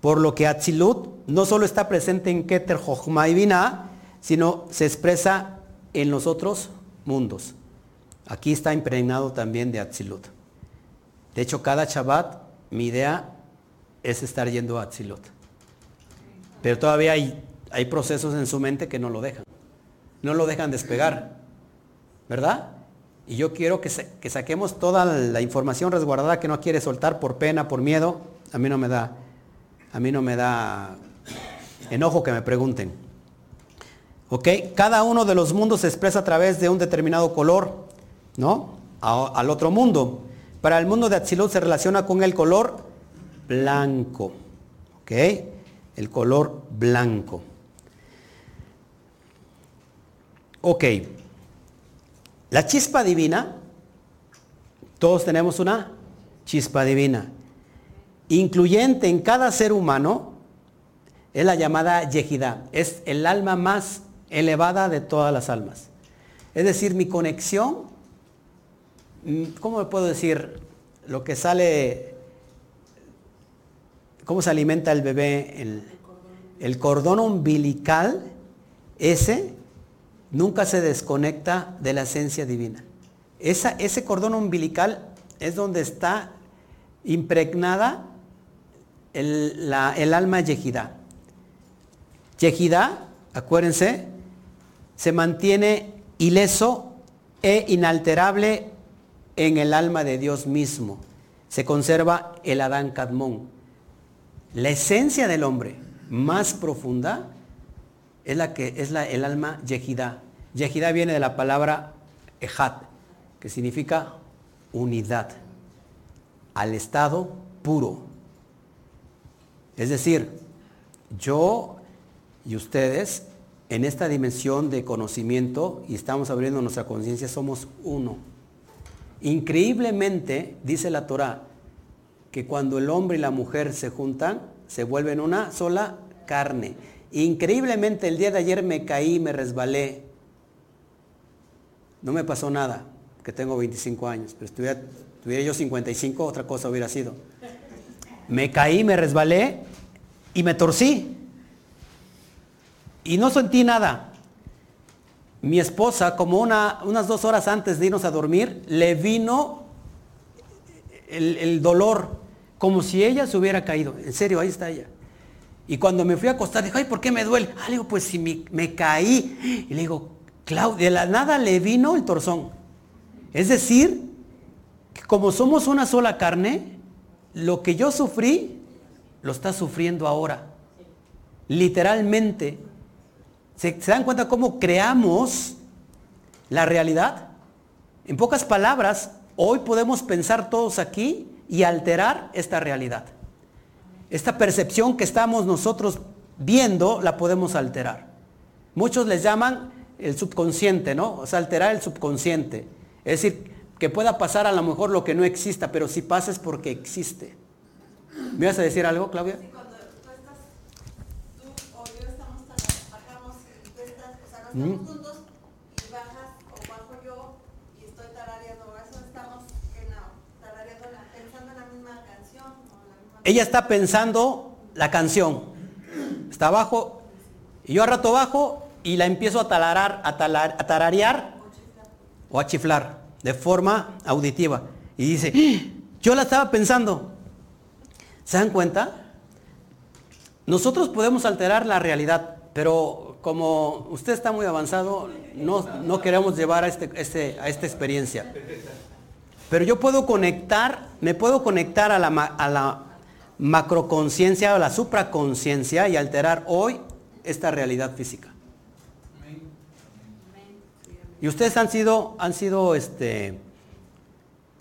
Por lo que Atzilut no solo está presente en Keter, Jochma y Binah, sino se expresa en los otros mundos. Aquí está impregnado también de Atzilut. De hecho, cada Shabbat, mi idea es estar yendo a Atzilut. Pero todavía hay, hay procesos en su mente que no lo dejan. No lo dejan despegar. ¿Verdad? Y yo quiero que, que, saquemos toda la información resguardada que no quiere soltar por pena, por miedo. A mí no me da, a mí no me da enojo que me pregunten. ¿Ok? Cada uno de los mundos se expresa a través de un determinado color, ¿no? al otro mundo. Para el mundo de Atzilut se relaciona con el color blanco. ¿Ok? el color blanco. Ok, la chispa divina, todos tenemos una chispa divina, incluyente en cada ser humano, es la llamada Yehidá, es el alma más elevada de todas las almas. Es decir, mi conexión, mm, ¿cómo me puedo decir? Lo que sale ¿Cómo se alimenta el bebé? El, cordón umbilical, ese nunca se desconecta de la esencia divina. Esa, ese cordón umbilical es donde está impregnada el, alma yejidá. Yejidá, acuérdense, se mantiene ileso e inalterable en el alma de Dios mismo. Se conserva el Adán Kadmón. La esencia del hombre más profunda es la que es la, el alma yehidá. Yehidá viene de la palabra ejat, que significa unidad, al estado puro. Es decir, yo y ustedes en esta dimensión de conocimiento y estamos abriendo nuestra conciencia somos uno. Increíblemente, dice la Torah, que cuando el hombre y la mujer se juntan, se vuelven una sola carne. Increíblemente el día de ayer me caí, me resbalé. No me pasó nada, que tengo 25 años, pero estuviera, tuviera yo 55, otra cosa hubiera sido. Me caí, me resbalé y me torcí. Y no sentí nada. Mi esposa, como una, unas dos horas antes de irnos a dormir, le vino el, el dolor como si ella se hubiera caído. En serio, ahí está ella. Y cuando me fui a acostar, dijo, ay, ¿por qué me duele? Ah, le digo, pues si me, caí. Y le digo, Claudia, de la nada le vino el torzón. Es decir, como somos una sola carne, lo que yo sufrí, lo está sufriendo ahora. Literalmente. ¿Se, ¿Se, dan cuenta cómo creamos la realidad? En pocas palabras, hoy podemos pensar todos aquí y alterar esta realidad. Esta percepción que estamos nosotros viendo la podemos alterar. Muchos les llaman el subconsciente, ¿no? O sea, alterar el subconsciente. Es decir, que pueda pasar a lo mejor lo que no exista, pero si pasa es porque existe. ¿Me vas a decir algo, Claudia? Sí, cuando tú estás, tú o yo estamos, bajamos y tú estás, o sea, no estamos juntos y bajas o bajo yo y estoy tarareando, eso estamos en la, tarareando, pensando en la misma canción. O la misma Ella está pensando la canción, está abajo y yo a rato bajo y la empiezo a, talarar, a, talar, a tararear o a chiflar de forma auditiva. Y dice, ¡Ah! yo la estaba pensando. ¿Se dan cuenta? Nosotros podemos alterar la realidad, pero como usted está muy avanzado, no, no queremos llevar a, este, este, a esta experiencia. Pero yo puedo conectar, me puedo conectar a la, a la macroconciencia o la supraconciencia y alterar hoy esta realidad física. Y ustedes han sido, han sido, este,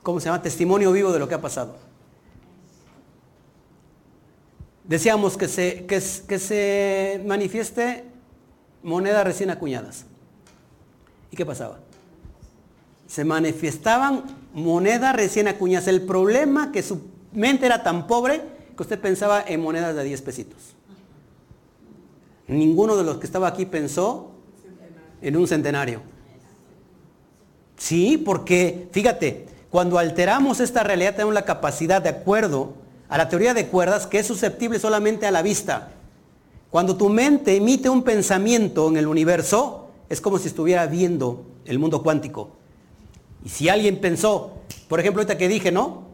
¿cómo se llama? Testimonio vivo de lo que ha pasado. Decíamos que se, que, que se manifieste monedas recién acuñadas. ¿Y qué pasaba? Se manifestaban monedas recién acuñadas. El problema que su mente era tan pobre que usted pensaba en monedas de 10 pesitos. Ninguno de los que estaba aquí pensó en un centenario. Sí, porque fíjate, cuando alteramos esta realidad tenemos la capacidad de acuerdo a la teoría de cuerdas que es susceptible solamente a la vista. Cuando tu mente emite un pensamiento en el universo, es como si estuviera viendo el mundo cuántico. Y si alguien pensó, por ejemplo, ahorita que dije, ¿no?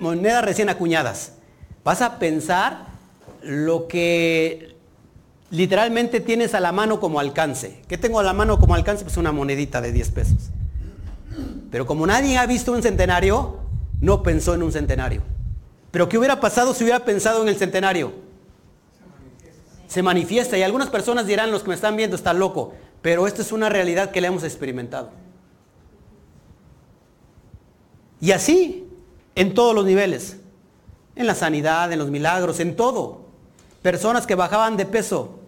Monedas recién acuñadas. Vas a pensar lo que literalmente tienes a la mano como alcance. ¿Qué tengo a la mano como alcance? Pues una monedita de 10 pesos. Pero como nadie ha visto un centenario, no pensó en un centenario. Pero ¿qué hubiera pasado si hubiera pensado en el centenario? Se manifiesta. Y algunas personas dirán, los que me están viendo, está loco. Pero esto es una realidad que le hemos experimentado. Y así, en todos los niveles. En la sanidad, en los milagros, en todo. Personas que bajaban de peso.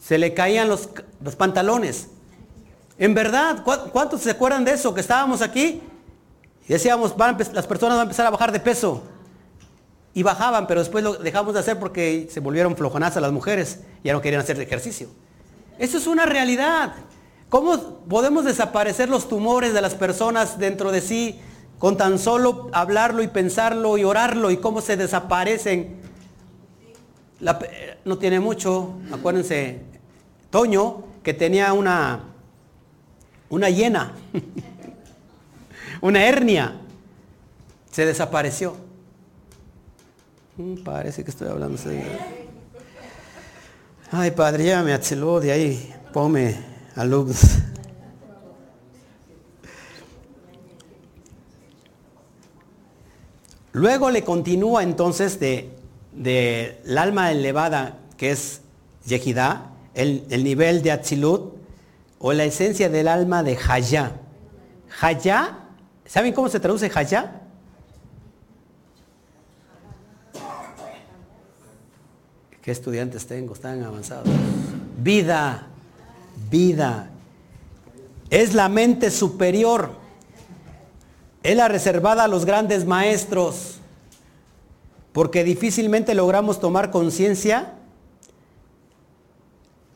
Se le caían los, pantalones. En verdad, ¿cuántos se acuerdan de eso? Que estábamos aquí y decíamos, las personas van a empezar a bajar de peso. Y bajaban, pero después lo dejamos de hacer porque se volvieron flojonazas las mujeres. Ya no querían hacer ejercicio. Eso es una realidad. ¿Cómo podemos desaparecer los tumores de las personas dentro de sí con tan solo hablarlo y pensarlo y orarlo y cómo se desaparecen? no tiene mucho, acuérdense, Toño, que tenía una, una hiena. una hernia, se desapareció. Mm, parece que estoy hablando. Ay, padre, ya me acheló de ahí, ponme a Luego le continúa entonces de, de el alma elevada, que es Yehidá, el, el, nivel de Atzilut, o la esencia del alma de Hayá. Hayá ¿Saben cómo se traduce Haya? ¿Qué estudiantes tengo? Están avanzados. Vida, vida. Es la mente superior. Es la reservada a los grandes maestros. Porque difícilmente logramos tomar conciencia.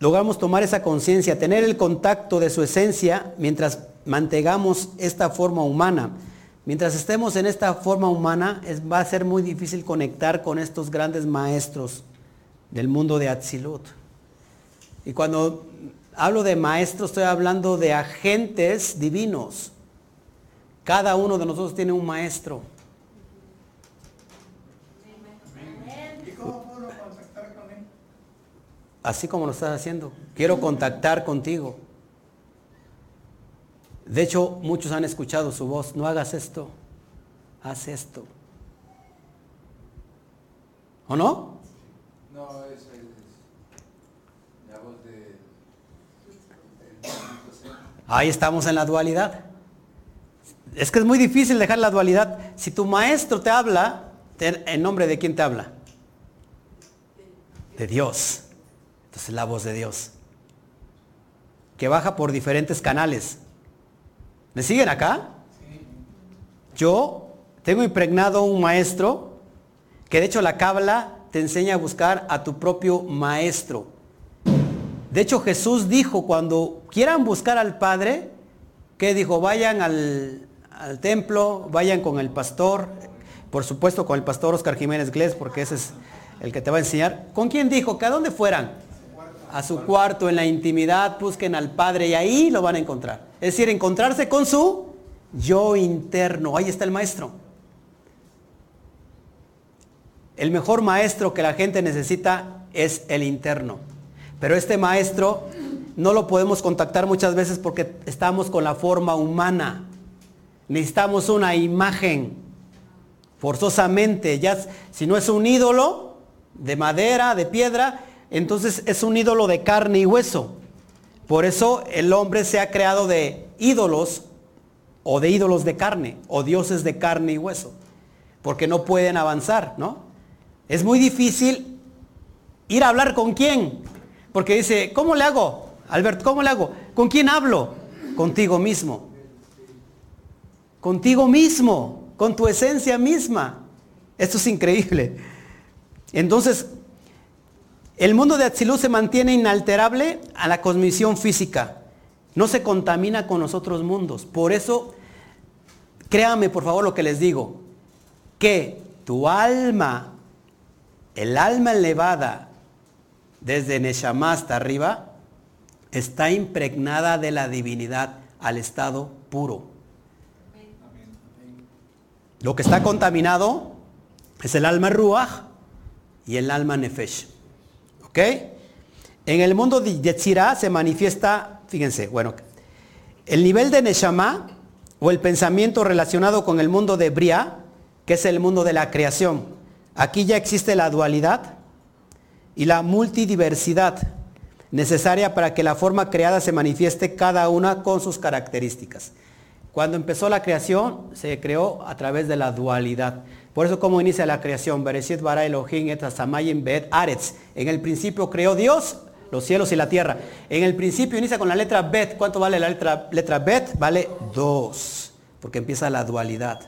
Logramos tomar esa conciencia, tener el contacto de su esencia mientras mantengamos esta forma humana. Mientras estemos en esta forma humana, va a ser muy difícil conectar con estos grandes maestros del mundo de Atzilut. Y cuando hablo de maestros, estoy hablando de agentes divinos. Cada uno de nosotros tiene un maestro. Así como lo estás haciendo. Quiero contactar contigo. De hecho, muchos han escuchado su voz, no hagas esto, haz esto. ¿O no? No, es, la voz de... Ahí estamos en la dualidad. Es que es muy difícil dejar la dualidad. Si tu maestro te habla, ¿en nombre de quién te habla? De Dios. Entonces la voz de Dios. Que baja por diferentes canales. ¿Me siguen acá? Yo tengo impregnado un maestro que de hecho la cábala te enseña a buscar a tu propio maestro. De hecho Jesús dijo cuando quieran buscar al Padre, que dijo, vayan al, al templo, vayan con el pastor, por supuesto con el pastor Oscar Jiménez Glés, porque ese es el que te va a enseñar. ¿Con quién dijo? ¿Que a dónde fueran? A su cuarto, en la intimidad, busquen al Padre y ahí lo van a encontrar. Es decir, encontrarse con su yo interno. Ahí está el maestro. El mejor maestro que la gente necesita es el interno. Pero este maestro no lo podemos contactar muchas veces porque estamos con la forma humana. Necesitamos una imagen. Forzosamente, ya si no es un ídolo de madera, de piedra, entonces es un ídolo de carne y hueso. Por eso el hombre se ha creado de ídolos o de ídolos de carne o dioses de carne y hueso, porque no pueden avanzar, ¿no? Es muy difícil ir a hablar con quién, porque dice, ¿cómo le hago? Albert, ¿cómo le hago? ¿Con quién hablo? Contigo mismo contigo mismo, con tu esencia misma. Esto es increíble. Entonces, el mundo de Atzilú se mantiene inalterable a la cosmisión física. No se contamina con los otros mundos. Por eso, créame por favor lo que les digo, que tu alma, el alma elevada desde Neshama hasta arriba, está impregnada de la divinidad al estado puro. Lo que está contaminado es el alma Ruach y el alma Nefesh. ¿Ok? En el mundo de Yetzirah se manifiesta, fíjense, bueno, el nivel de Neshama o el pensamiento relacionado con el mundo de Bria, que es el mundo de la creación. Aquí ya existe la dualidad y la multidiversidad necesaria para que la forma creada se manifieste cada una con sus características. Cuando empezó la creación, se creó a través de la dualidad. Por eso, ¿cómo inicia la creación? Bereshit bara Elohim et bet aretz. En el principio creó Dios los cielos y la tierra. En el principio inicia con la letra bet. ¿Cuánto vale la letra, letra bet? Vale dos, porque empieza la dualidad.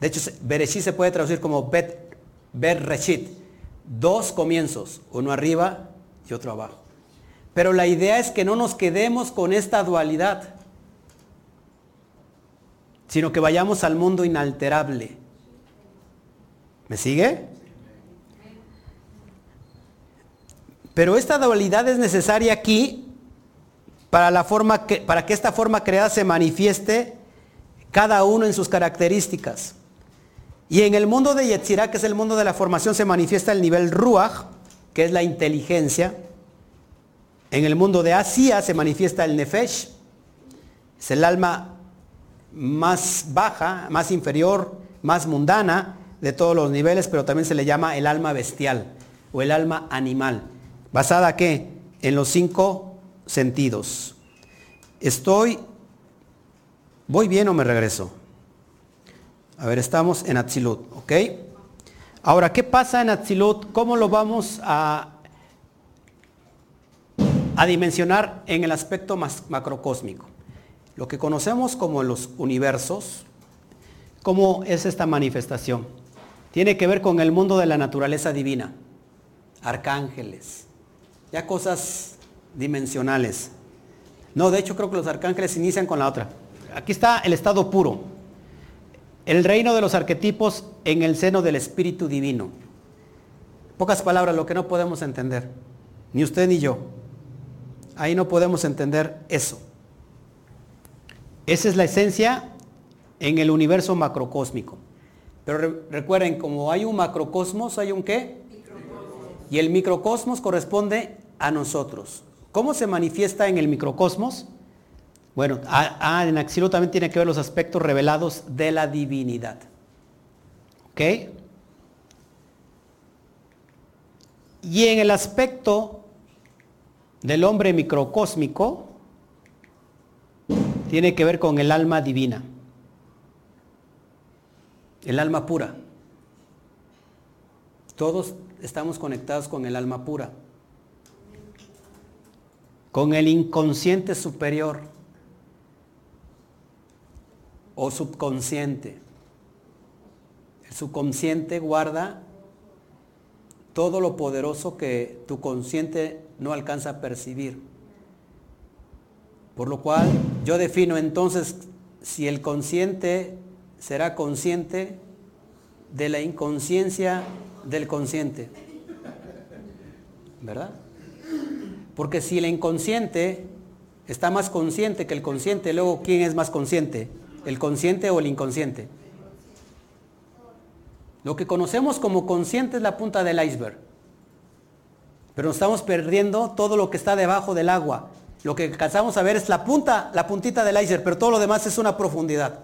De hecho, Bereshit se puede traducir como bet, bet reshit. Dos comienzos, uno arriba y otro abajo. Pero la idea es que no nos quedemos con esta dualidad sino que vayamos al mundo inalterable. ¿Me sigue? Pero esta dualidad es necesaria aquí para, la forma que, para que esta forma creada se manifieste cada uno en sus características. Y en el mundo de Yetzirah, que es el mundo de la formación, se manifiesta el nivel Ruach, que es la inteligencia. En el mundo de Asia se manifiesta el Nefesh, es el alma más baja, más inferior, más mundana de todos los niveles, pero también se le llama el alma bestial o el alma animal. ¿Basada qué? En los cinco sentidos. Estoy, ¿voy bien o me regreso? A ver, estamos en Atzilut, ¿ok? Ahora, ¿qué pasa en Atzilut? ¿Cómo lo vamos a, a dimensionar en el aspecto más macrocósmico? Lo que conocemos como los universos, ¿cómo es esta manifestación? Tiene que ver con el mundo de la naturaleza divina, arcángeles, ya cosas dimensionales. No, de hecho creo que los arcángeles inician con la otra. Aquí está el estado puro, el reino de los arquetipos en el seno del Espíritu Divino. Pocas palabras, lo que no podemos entender, ni usted ni yo. Ahí no podemos entender eso. Esa es la esencia en el universo macrocósmico. Pero recuerden, como hay un macrocosmos, hay un qué? Y el microcosmos corresponde a nosotros. ¿Cómo se manifiesta en el microcosmos? Bueno, en Axilo también tiene que ver los aspectos revelados de la divinidad. ¿Ok? Y en el aspecto del hombre microcósmico, tiene que ver con el alma divina, el alma pura. Todos estamos conectados con el alma pura, con el inconsciente superior o subconsciente. El subconsciente guarda todo lo poderoso que tu consciente no alcanza a percibir. Por lo cual yo defino entonces si el consciente será consciente de la inconsciencia del consciente. ¿Verdad? Porque si el inconsciente está más consciente que el consciente, luego ¿quién es más consciente? ¿El consciente o el inconsciente? Lo que conocemos como consciente es la punta del iceberg. Pero nos estamos perdiendo todo lo que está debajo del agua. Lo que alcanzamos a ver es la punta, la puntita del iceberg, pero todo lo demás es una profundidad.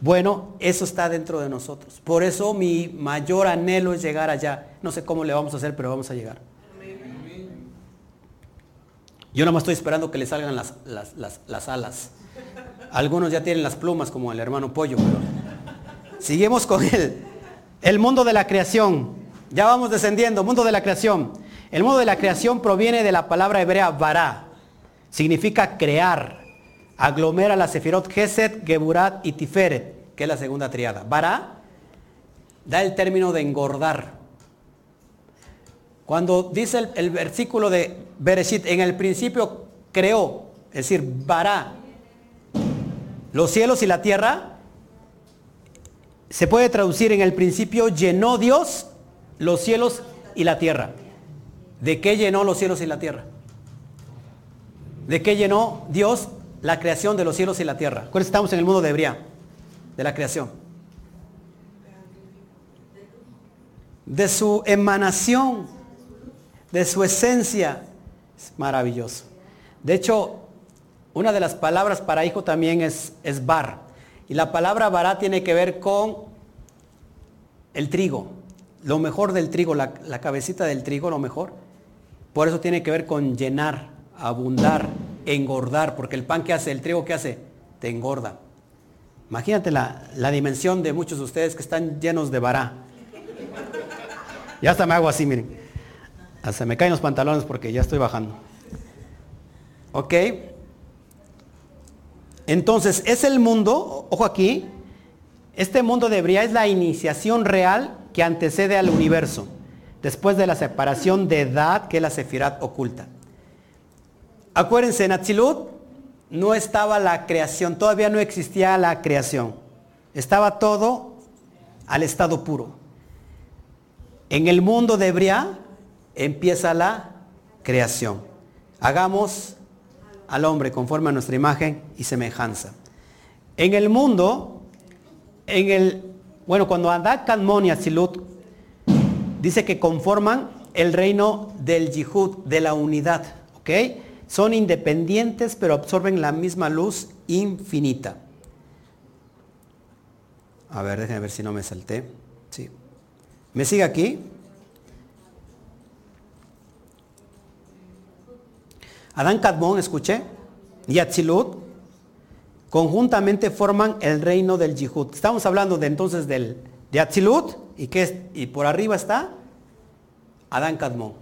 Bueno, eso está dentro de nosotros. Por eso mi mayor anhelo es llegar allá. No sé cómo le vamos a hacer, pero vamos a llegar. Yo nada más estoy esperando que le salgan las, las, alas. Algunos ya tienen las plumas como el hermano Pollo. Pero... Seguimos con el, el mundo de la creación. Ya vamos descendiendo, mundo de la creación. El mundo de la creación proviene de la palabra hebrea vará. Significa crear aglomera la Sefirot Geset, Geburat y Tiferet, que es la segunda triada. Bara da el término de engordar. Cuando dice el, versículo de Bereshit, en el principio creó, es decir, Bara, los cielos y la tierra, se puede traducir en el principio llenó Dios los cielos y la tierra. ¿De qué llenó los cielos y la tierra? ¿De qué llenó Dios la creación de los cielos y la tierra. ¿Cuál estamos en el mundo de Hebrea? De la creación. De su emanación, de su esencia. Es maravilloso. De hecho, una de las palabras para hijo también es, es bar. Y la palabra bará tiene que ver con el trigo. Lo mejor del trigo, la, la cabecita del trigo, lo mejor. Por eso tiene que ver con llenar, abundar, engordar, porque el pan que hace, el trigo que hace, te engorda. Imagínate la, dimensión de muchos de ustedes que están llenos de vará. Ya hasta me hago así, miren. Hasta me caen los pantalones porque ya estoy bajando. ¿Ok? Entonces, es el mundo, ojo aquí, este mundo de Bria es la iniciación real que antecede al universo, después de la separación de edad que la sefirat oculta. Acuérdense, en Atzilut no estaba la creación, todavía no existía la creación. Estaba todo al estado puro. En el mundo de Bria empieza la creación. Hagamos al hombre conforme a nuestra imagen y semejanza. En el mundo, en el, bueno, cuando Adán, Kadmon y Atzilut dice que conforman el reino del Yihud, de la unidad, ¿ok? Son independientes pero absorben la misma luz infinita. A ver, déjenme ver si no me salté. Sí. ¿Me sigue aquí? Adán Kadmon, escuché, y Atzilut conjuntamente forman el reino del Yihud. Estamos hablando de entonces del, de Atzilut y, que y por arriba está Adán Kadmon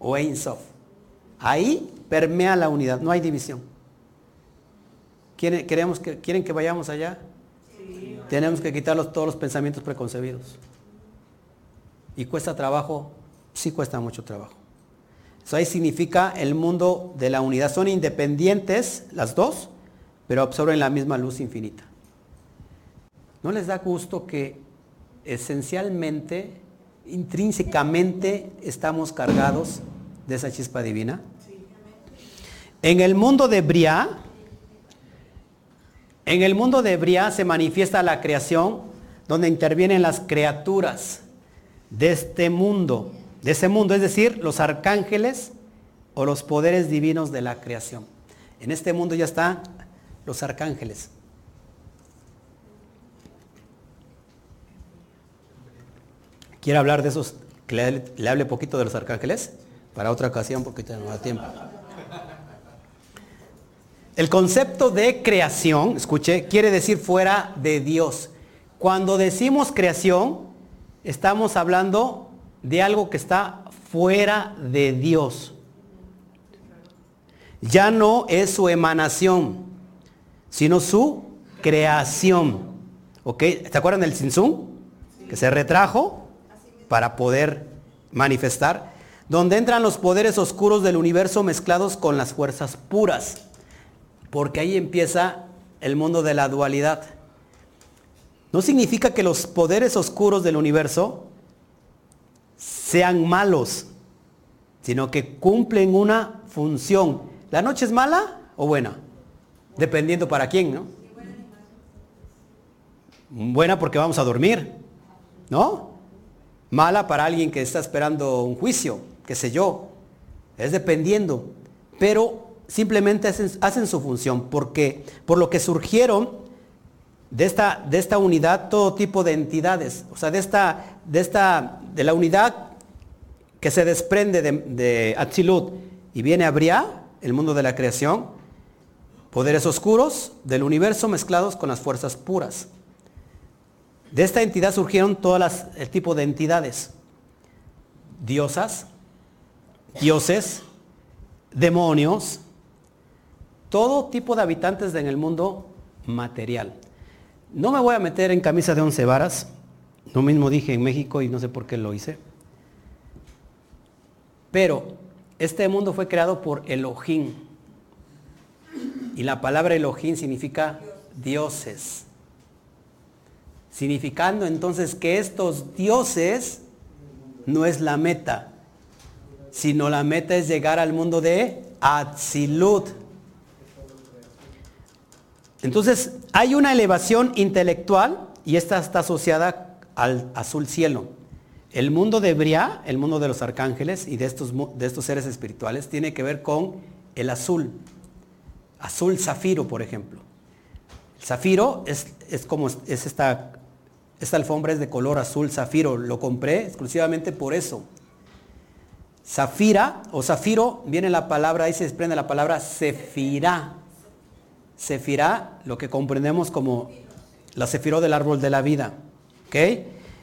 o Ein Sof. Ahí permea la unidad, no hay división. ¿Quieren, queremos que, ¿quieren que vayamos allá? Tenemos que quitar todos los pensamientos preconcebidos. ¿Y cuesta trabajo? Sí cuesta mucho trabajo. Eso ahí significa el mundo de la unidad. Son independientes las dos, pero absorben la misma luz infinita. ¿No les da gusto que esencialmente, intrínsecamente, estamos cargados de esa chispa divina? En el mundo de Bria, en el mundo de Bria se manifiesta la creación donde intervienen las criaturas de este mundo, de ese mundo, es decir, los arcángeles o los poderes divinos de la creación. En este mundo ya está los arcángeles. ¿Quiere hablar de esos? Que le, le hable poquito de los arcángeles para otra ocasión porque no da tiempo. El concepto de creación, escuche, quiere decir fuera de Dios. Cuando decimos creación, estamos hablando de algo que está fuera de Dios. Ya no es su emanación, sino su creación. ¿Ok? ¿Se acuerdan del Sinsung? Que se retrajo para poder manifestar. Donde entran los poderes oscuros del universo mezclados con las fuerzas puras. Porque ahí empieza el mundo de la dualidad. No significa que los poderes oscuros del universo sean malos, sino que cumplen una función. ¿La noche es mala o buena? Dependiendo para quién, ¿no? Buena porque vamos a dormir, ¿no? Mala para alguien que está esperando un juicio, qué sé yo. Es dependiendo. Pero simplemente hacen, su función, porque por lo que surgieron de esta, de esta unidad todo tipo de entidades, o sea, de esta, de esta, de la unidad que se desprende de, de Atzilut y viene a Briah, el mundo de la creación, poderes oscuros del universo mezclados con las fuerzas puras. De esta entidad surgieron todas el tipo de entidades. Diosas, dioses, demonios, todo tipo de habitantes en el mundo material. No me voy a meter en camisa de once varas, lo mismo dije en México y no sé por qué lo hice. Pero este mundo fue creado por Elohim. Y la palabra Elohim significa dioses. Significando entonces que estos dioses no es la meta, sino la meta es llegar al mundo de Atzilut. Entonces, hay una elevación intelectual y esta está asociada al azul cielo. El mundo de Bria, el mundo de los arcángeles y de estos, de estos seres espirituales, tiene que ver con el azul. Azul zafiro, por ejemplo. El zafiro es, como es esta, esta alfombra es de color azul zafiro. Lo compré exclusivamente por eso. Zafira o zafiro viene la palabra, ahí se desprende la palabra sefirá. Sefirá, lo que comprendemos como la sefiró del árbol de la vida.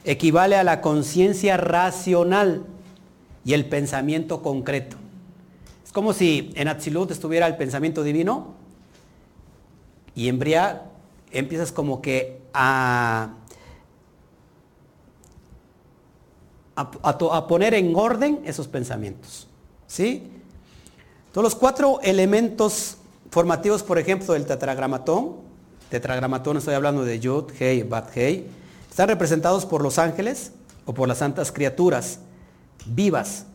Equivale a la conciencia racional y el pensamiento concreto. Es como si en Atzilut estuviera el pensamiento divino y en Bria empiezas como que a, a, poner en orden esos pensamientos. ¿Sí? Todos los cuatro elementos formativos, por ejemplo, del tetragramatón, tetragramatón estoy hablando de Yud, Hei, Bat, Hei, están representados por los ángeles o por las santas criaturas vivas.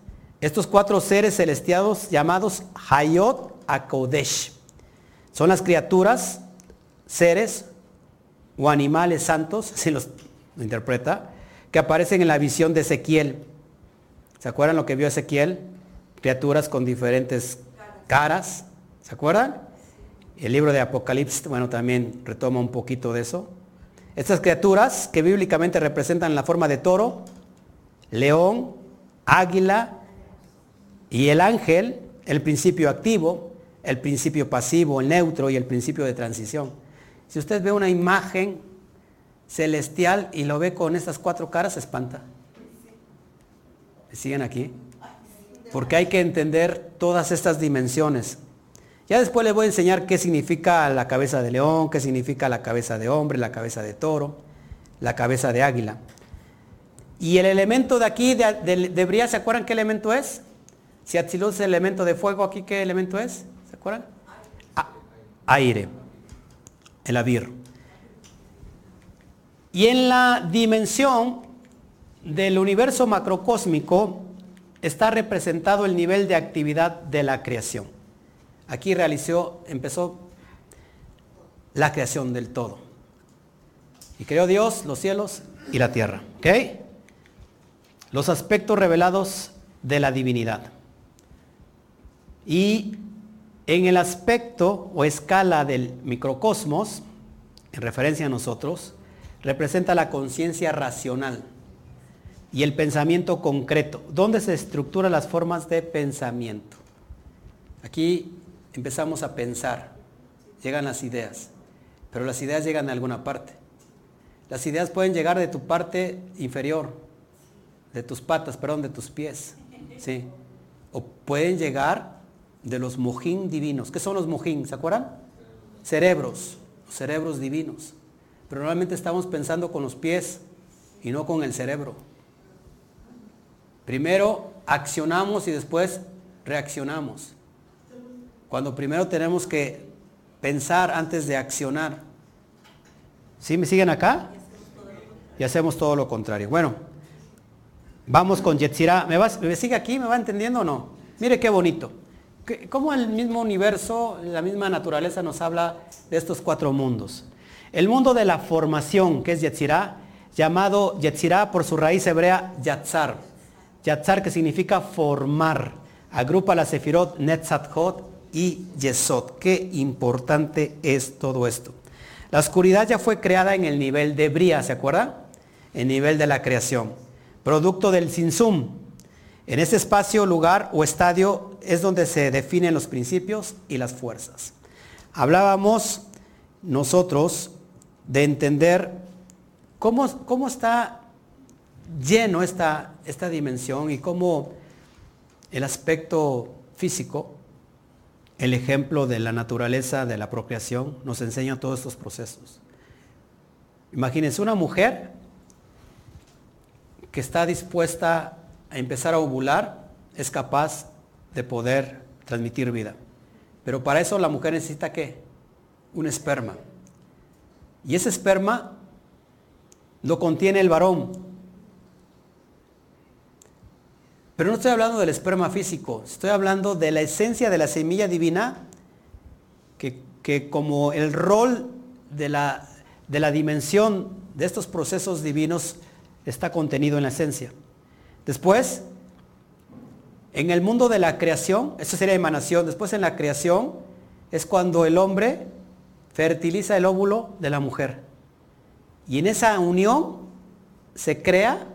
Estos cuatro seres celestiados llamados Hayot Akodesh. Son las criaturas, seres o animales santos, si los lo interpreta, que aparecen en la visión de Ezequiel. ¿Se acuerdan lo que vio Ezequiel? Criaturas con diferentes caras, ¿Se acuerdan? El libro de Apocalipsis, bueno, también retoma un poquito de eso. Estas criaturas que bíblicamente representan la forma de toro, león, águila y el ángel, el principio activo, el principio pasivo, el neutro y el principio de transición. Si usted ve una imagen celestial y lo ve con estas cuatro caras, se espanta. ¿Siguen aquí? Porque hay que entender todas estas dimensiones. Ya después les voy a enseñar qué significa la cabeza de león, qué significa la cabeza de hombre, la cabeza de toro, la cabeza de águila. Y el elemento de aquí, de, de, ¿se acuerdan qué elemento es? Si Atzilut es el elemento de fuego, aquí qué elemento es? ¿Se acuerdan? aire. El avir. Y en la dimensión del universo macrocósmico está representado el nivel de actividad de la creación. Aquí realizó, empezó la creación del todo. Y creó Dios los cielos y la tierra. ¿Ok? Los aspectos revelados de la divinidad. Y En el aspecto o escala del microcosmos, en referencia a nosotros, representa la conciencia racional y el pensamiento concreto. ¿Dónde se estructuran las formas de pensamiento? Aquí empezamos a pensar, llegan las ideas, pero las ideas llegan a alguna parte. Las ideas pueden llegar de tu parte inferior, de tus patas, perdón, de tus pies. ¿sí? O pueden llegar de los mojín divinos. ¿Qué son los mojín? ¿Se acuerdan? Cerebros, cerebros divinos. Pero normalmente estamos pensando con los pies y no con el cerebro. Primero accionamos y después reaccionamos. Cuando primero tenemos que pensar antes de accionar. ¿Sí me siguen acá? Y hacemos todo lo contrario. Bueno, vamos con Yetzirah. ¿Me, ¿Me sigue aquí? ¿Me va entendiendo o no? Mire qué bonito. ¿Cómo el mismo universo, la misma naturaleza nos habla de estos cuatro mundos? El mundo de la formación, que es Yetzirah, llamado Yetzirah por su raíz hebrea Yatzar. Yatzar que significa formar. Agrupa la Sefirot Netzathot y Yesod. Qué importante es todo esto. La oscuridad ya fue creada en el nivel de Bria, ¿se acuerdan? El nivel de la creación. Producto del Sinsum. En ese espacio, lugar o estadio es donde se definen los principios y las fuerzas. Hablábamos nosotros de entender cómo, cómo está lleno esta, esta dimensión y cómo el aspecto físico, el ejemplo de la naturaleza de la procreación, nos enseña todos estos procesos. Imagínense una mujer que está dispuesta a empezar a ovular, es capaz de poder transmitir vida. Pero para eso la mujer necesita qué? Un esperma. Y ese esperma lo contiene el varón, Pero no estoy hablando del esperma físico, estoy hablando de la esencia de la semilla divina, que, como el rol de la, de la dimensión de estos procesos divinos está contenido en la esencia. Después, en el mundo de la creación, eso sería emanación, después en la creación es cuando el hombre fertiliza el óvulo de la mujer. Y en esa unión se crea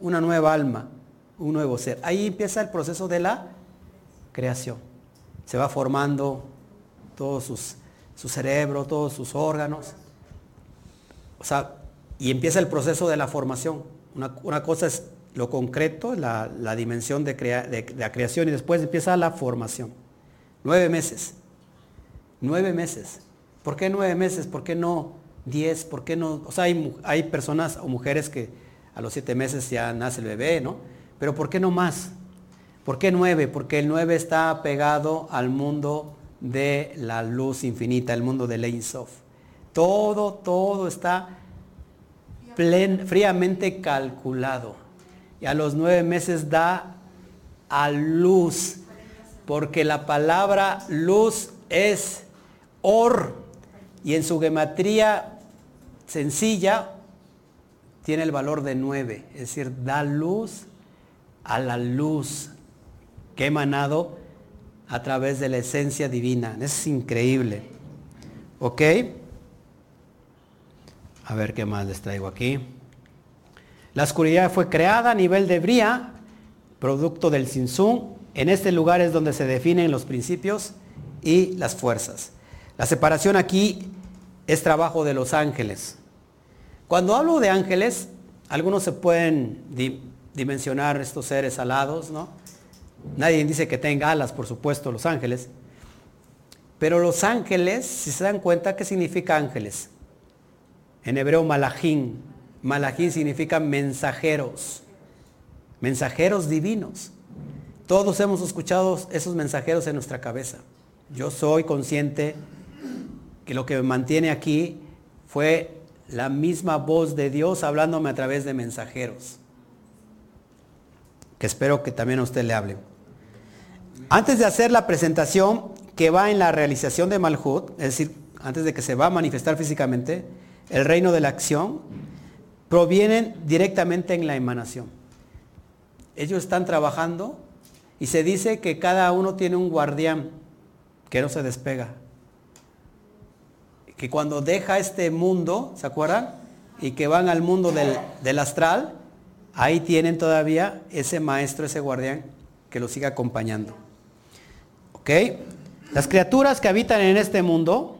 una nueva alma un nuevo ser. Ahí empieza el proceso de la creación. Se va formando todo sus, su cerebro, todos sus órganos. O sea, y empieza el proceso de la formación. Una, cosa es lo concreto, la, dimensión de, de, la creación y después empieza la formación. Nueve meses. Nueve meses. ¿Por qué nueve meses? ¿Por qué no diez? ¿Por qué no? O sea, hay, hay personas o mujeres que a los siete meses ya nace el bebé, ¿no? Pero ¿por qué no más? ¿Por qué nueve? Porque el nueve está pegado al mundo de la luz infinita, el mundo de Ein Sof. Todo, todo está fríamente calculado. Y a los nueve meses da a luz, porque la palabra luz es or, y en su gematría sencilla tiene el valor de nueve, es decir, da luz a la luz que ha emanado a través de la esencia divina. Es increíble. ¿Ok? A ver qué más les traigo aquí. La oscuridad fue creada a nivel de bría, producto del sinsum. En este lugar es donde se definen los principios y las fuerzas. La separación aquí es trabajo de los ángeles. Cuando hablo de ángeles, algunos se pueden dimensionar estos seres alados, ¿no? Nadie dice que tenga alas, por supuesto, los ángeles. Pero los ángeles, si se dan cuenta, ¿qué significa ángeles? En hebreo malajín. Malajín significa mensajeros. Mensajeros divinos. Todos hemos escuchado esos mensajeros en nuestra cabeza. Yo soy consciente que lo que me mantiene aquí fue la misma voz de Dios hablándome a través de mensajeros que espero que también a usted le hable. Antes de hacer la presentación que va en la realización de Malhut, es decir, antes de que se va a manifestar físicamente, el reino de la acción, provienen directamente en la emanación. Ellos están trabajando y se dice que cada uno tiene un guardián. que no se despega. Que cuando deja este mundo, ¿se acuerdan? Y que van al mundo del, del astral, ahí tienen todavía ese maestro, ese guardián que los sigue acompañando. ¿Ok? Las criaturas que habitan en este mundo,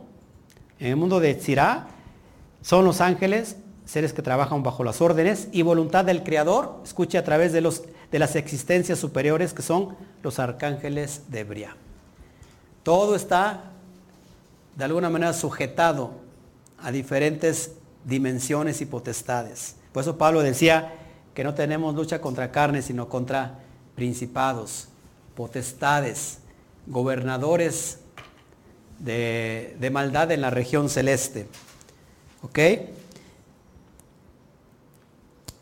en el mundo de Tzirá, son los ángeles, seres que trabajan bajo las órdenes y voluntad del Creador, escuche a través de, los, de las existencias superiores que son los arcángeles de Bria. Todo está de alguna manera sujetado a diferentes dimensiones y potestades. Por eso Pablo decía que no tenemos lucha contra carne, sino contra principados, potestades, gobernadores de, maldad en la región celeste. ¿Ok?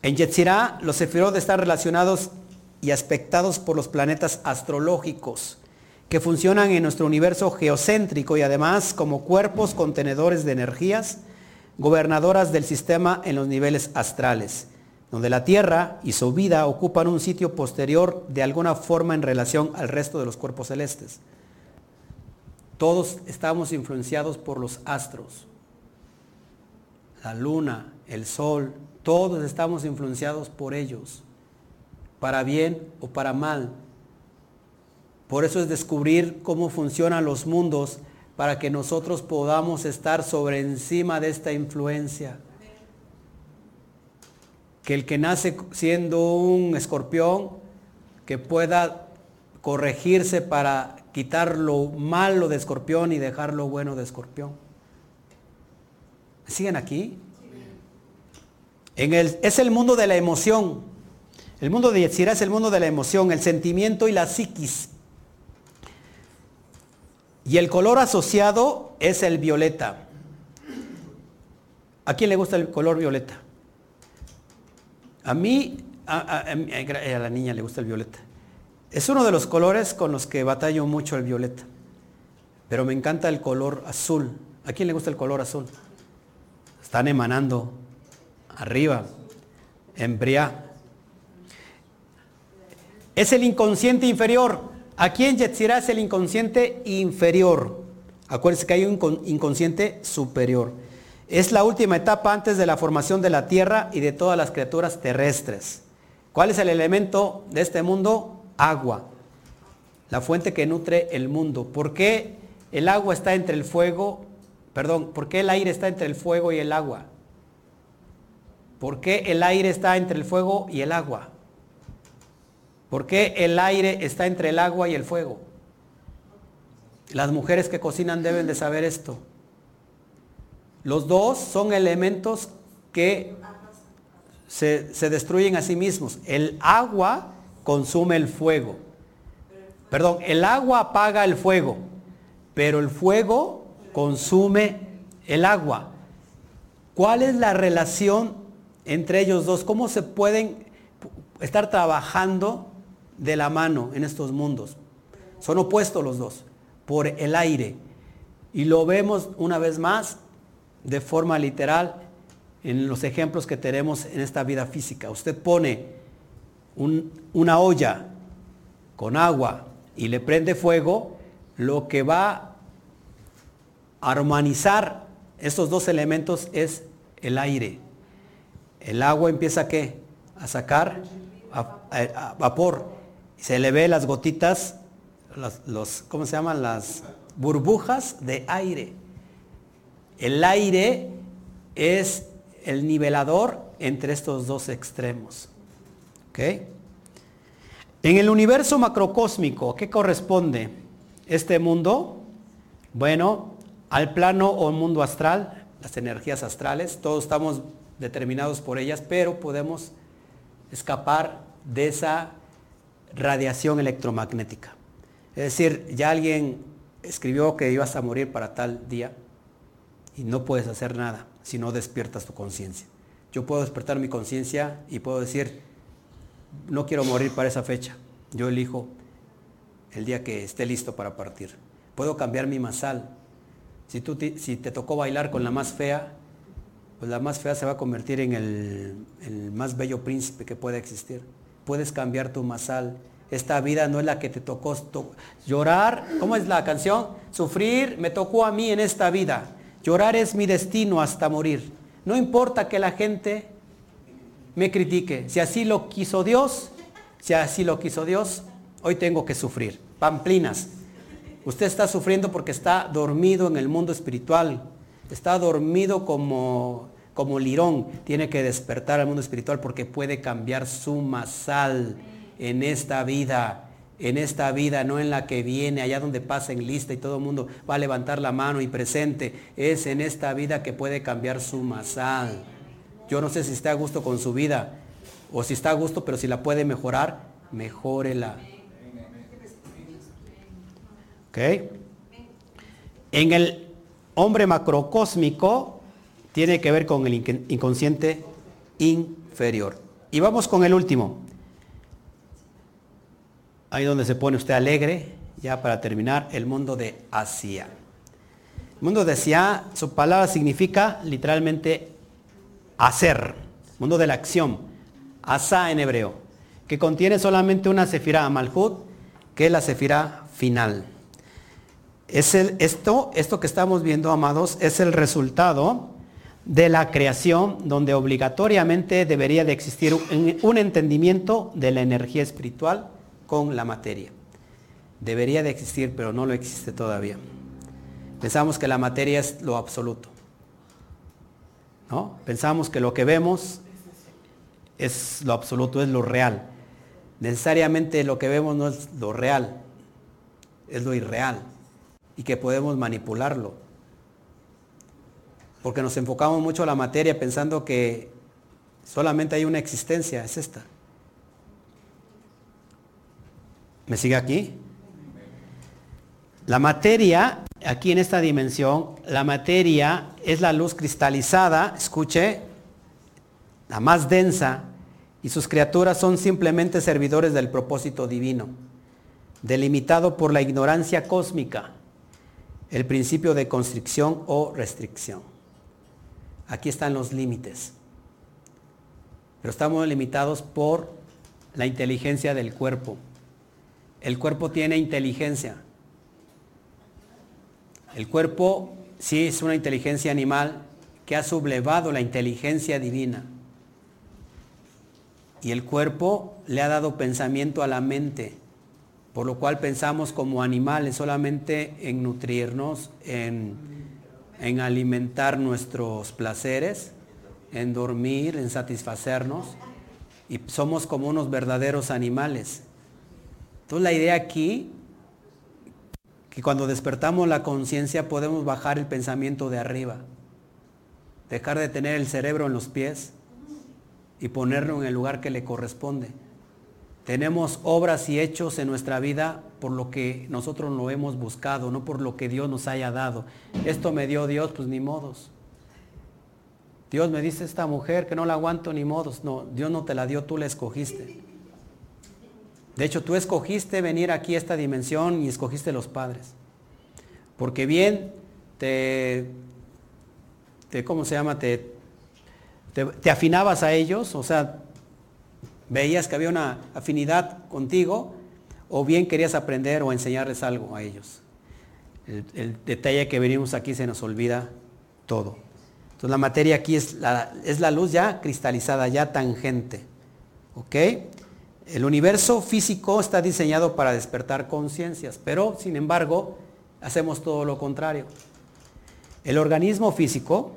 En Yetzirah los sefirot están relacionados y aspectados por los planetas astrológicos que funcionan en nuestro universo geocéntrico y además como cuerpos contenedores de energías, gobernadoras del sistema en los niveles astrales, donde la Tierra y su vida ocupan un sitio posterior de alguna forma en relación al resto de los cuerpos celestes. Todos estamos influenciados por los astros la luna, el sol, todos estamos influenciados por ellos, para bien o para mal. Por eso es descubrir cómo funcionan los mundos para que nosotros podamos estar sobre encima de esta influencia. Que el que nace siendo un escorpión, que pueda corregirse para quitar lo malo de escorpión y dejar lo bueno de escorpión. ¿Siguen aquí? En el, es el mundo de la emoción. El mundo de Yetzirah es el mundo de la emoción, el sentimiento y la psiquis. Y el color asociado es el violeta. ¿A quién le gusta el color violeta? A mí, a, a, la niña le gusta el violeta. Es uno de los colores con los que batallo mucho el violeta. Pero me encanta el color azul. ¿A quién le gusta el color azul? están emanando arriba, en Es el inconsciente inferior. Aquí en Yetzirah es el inconsciente inferior. Acuérdense que hay un inconsciente superior. Es la última etapa antes de la formación de la tierra y de todas las criaturas terrestres. ¿Cuál es el elemento de este mundo? Agua. La fuente que nutre el mundo. ¿Por qué el agua está entre el fuego Perdón, ¿por qué el aire está entre el fuego y el agua? ¿Por qué el aire está entre el fuego y el agua? ¿Por qué el aire está entre el agua y el fuego? Las mujeres que cocinan deben de saber esto. Los dos son elementos que se, destruyen a sí mismos. El agua consume el fuego. Perdón, el agua apaga el fuego, pero el fuego consume el agua. ¿Cuál es la relación entre ellos dos? ¿Cómo se pueden estar trabajando de la mano en estos mundos? Son opuestos los dos, por el aire. Y lo vemos una vez más de forma literal en los ejemplos que tenemos en esta vida física. Usted pone una olla con agua y le prende fuego, lo que va armonizar estos dos elementos es el aire. El agua empieza a qué? A sacar a, vapor. Se le ve las gotitas, los, ¿cómo se llaman? Las burbujas de aire. El aire es el nivelador entre estos dos extremos. ¿Ok? En el universo macrocósmico, ¿qué corresponde este mundo? Bueno, al plano o mundo astral, las energías astrales, todos estamos determinados por ellas, pero podemos escapar de esa radiación electromagnética. Es decir, ya alguien escribió que ibas a morir para tal día y no puedes hacer nada si no despiertas tu conciencia. Yo puedo despertar mi conciencia y puedo decir, no quiero morir para esa fecha. Yo elijo el día que esté listo para partir. Puedo cambiar mi masal, si, tú te, si te tocó bailar con la más fea, pues la más fea se va a convertir en el, el más bello príncipe que pueda existir. Puedes cambiar tu masal Esta vida no es la que te tocó llorar. ¿Cómo es la canción? Sufrir me tocó a mí en esta vida. Llorar es mi destino hasta morir. No importa que la gente me critique. Si así lo quiso Dios, si así lo quiso Dios, hoy tengo que sufrir. Pamplinas. Usted está sufriendo porque está dormido en el mundo espiritual. Está dormido como, como lirón. Tiene que despertar al mundo espiritual porque puede cambiar su masal en esta vida. En esta vida, no en la que viene, allá donde pasa en lista y todo el mundo va a levantar la mano y presente. Es en esta vida que puede cambiar su masal. Yo no sé si está a gusto con su vida o si está a gusto, pero si la puede mejorar, mejórela. En el hombre macrocósmico tiene que ver con el inconsciente inferior. Y vamos con el último. Ahí donde se pone usted alegre, ya para terminar, el mundo de Asia. El mundo de Asia, su palabra significa literalmente hacer, mundo de la acción, asa en hebreo, que contiene solamente una sefirá malhut, que es la sefirá final. Es el, esto, esto que estamos viendo, amados, es el resultado de la creación donde obligatoriamente debería de existir un, un entendimiento de la energía espiritual con la materia. Debería de existir, pero no lo existe todavía. Pensamos que la materia es lo absoluto. ¿no? Pensamos que lo que vemos es lo absoluto, es lo real. Necesariamente lo que vemos no es lo real, es lo irreal y que podemos manipularlo. Porque nos enfocamos mucho a la materia pensando que solamente hay una existencia, es esta. ¿Me sigue aquí? La materia, aquí en esta dimensión, la materia es la luz cristalizada, escuche, la más densa, y sus criaturas son simplemente servidores del propósito divino, delimitado por la ignorancia cósmica, el principio de constricción o restricción. Aquí están los límites. Pero estamos limitados por la inteligencia del cuerpo. El cuerpo tiene inteligencia. El cuerpo sí es una inteligencia animal que ha sublevado la inteligencia divina. Y el cuerpo le ha dado pensamiento a la mente, por lo cual pensamos como animales solamente en nutrirnos, en, en alimentar nuestros placeres, en dormir, en satisfacernos. Y somos como unos verdaderos animales. Entonces la idea aquí que cuando despertamos la conciencia podemos bajar el pensamiento de arriba, dejar de tener el cerebro en los pies y ponerlo en el lugar que le corresponde. Tenemos obras y hechos en nuestra vida por lo que nosotros lo hemos buscado, no por lo que Dios nos haya dado. Esto me dio Dios, pues ni modos. Dios me dice esta mujer que no la aguanto ni modos. No, Dios no te la dio, tú la escogiste. De hecho, tú escogiste venir aquí a esta dimensión y escogiste los padres. Porque bien te, ¿cómo se llama? Te, te, afinabas a ellos, o sea, veías que había una afinidad contigo, o bien querías aprender o enseñarles algo a ellos. El, el, detalle que venimos aquí se nos olvida todo. Entonces la materia aquí es la, es la luz ya cristalizada, ya tangente. ¿Ok? El universo físico está diseñado para despertar conciencias, pero sin embargo hacemos todo lo contrario. El organismo físico,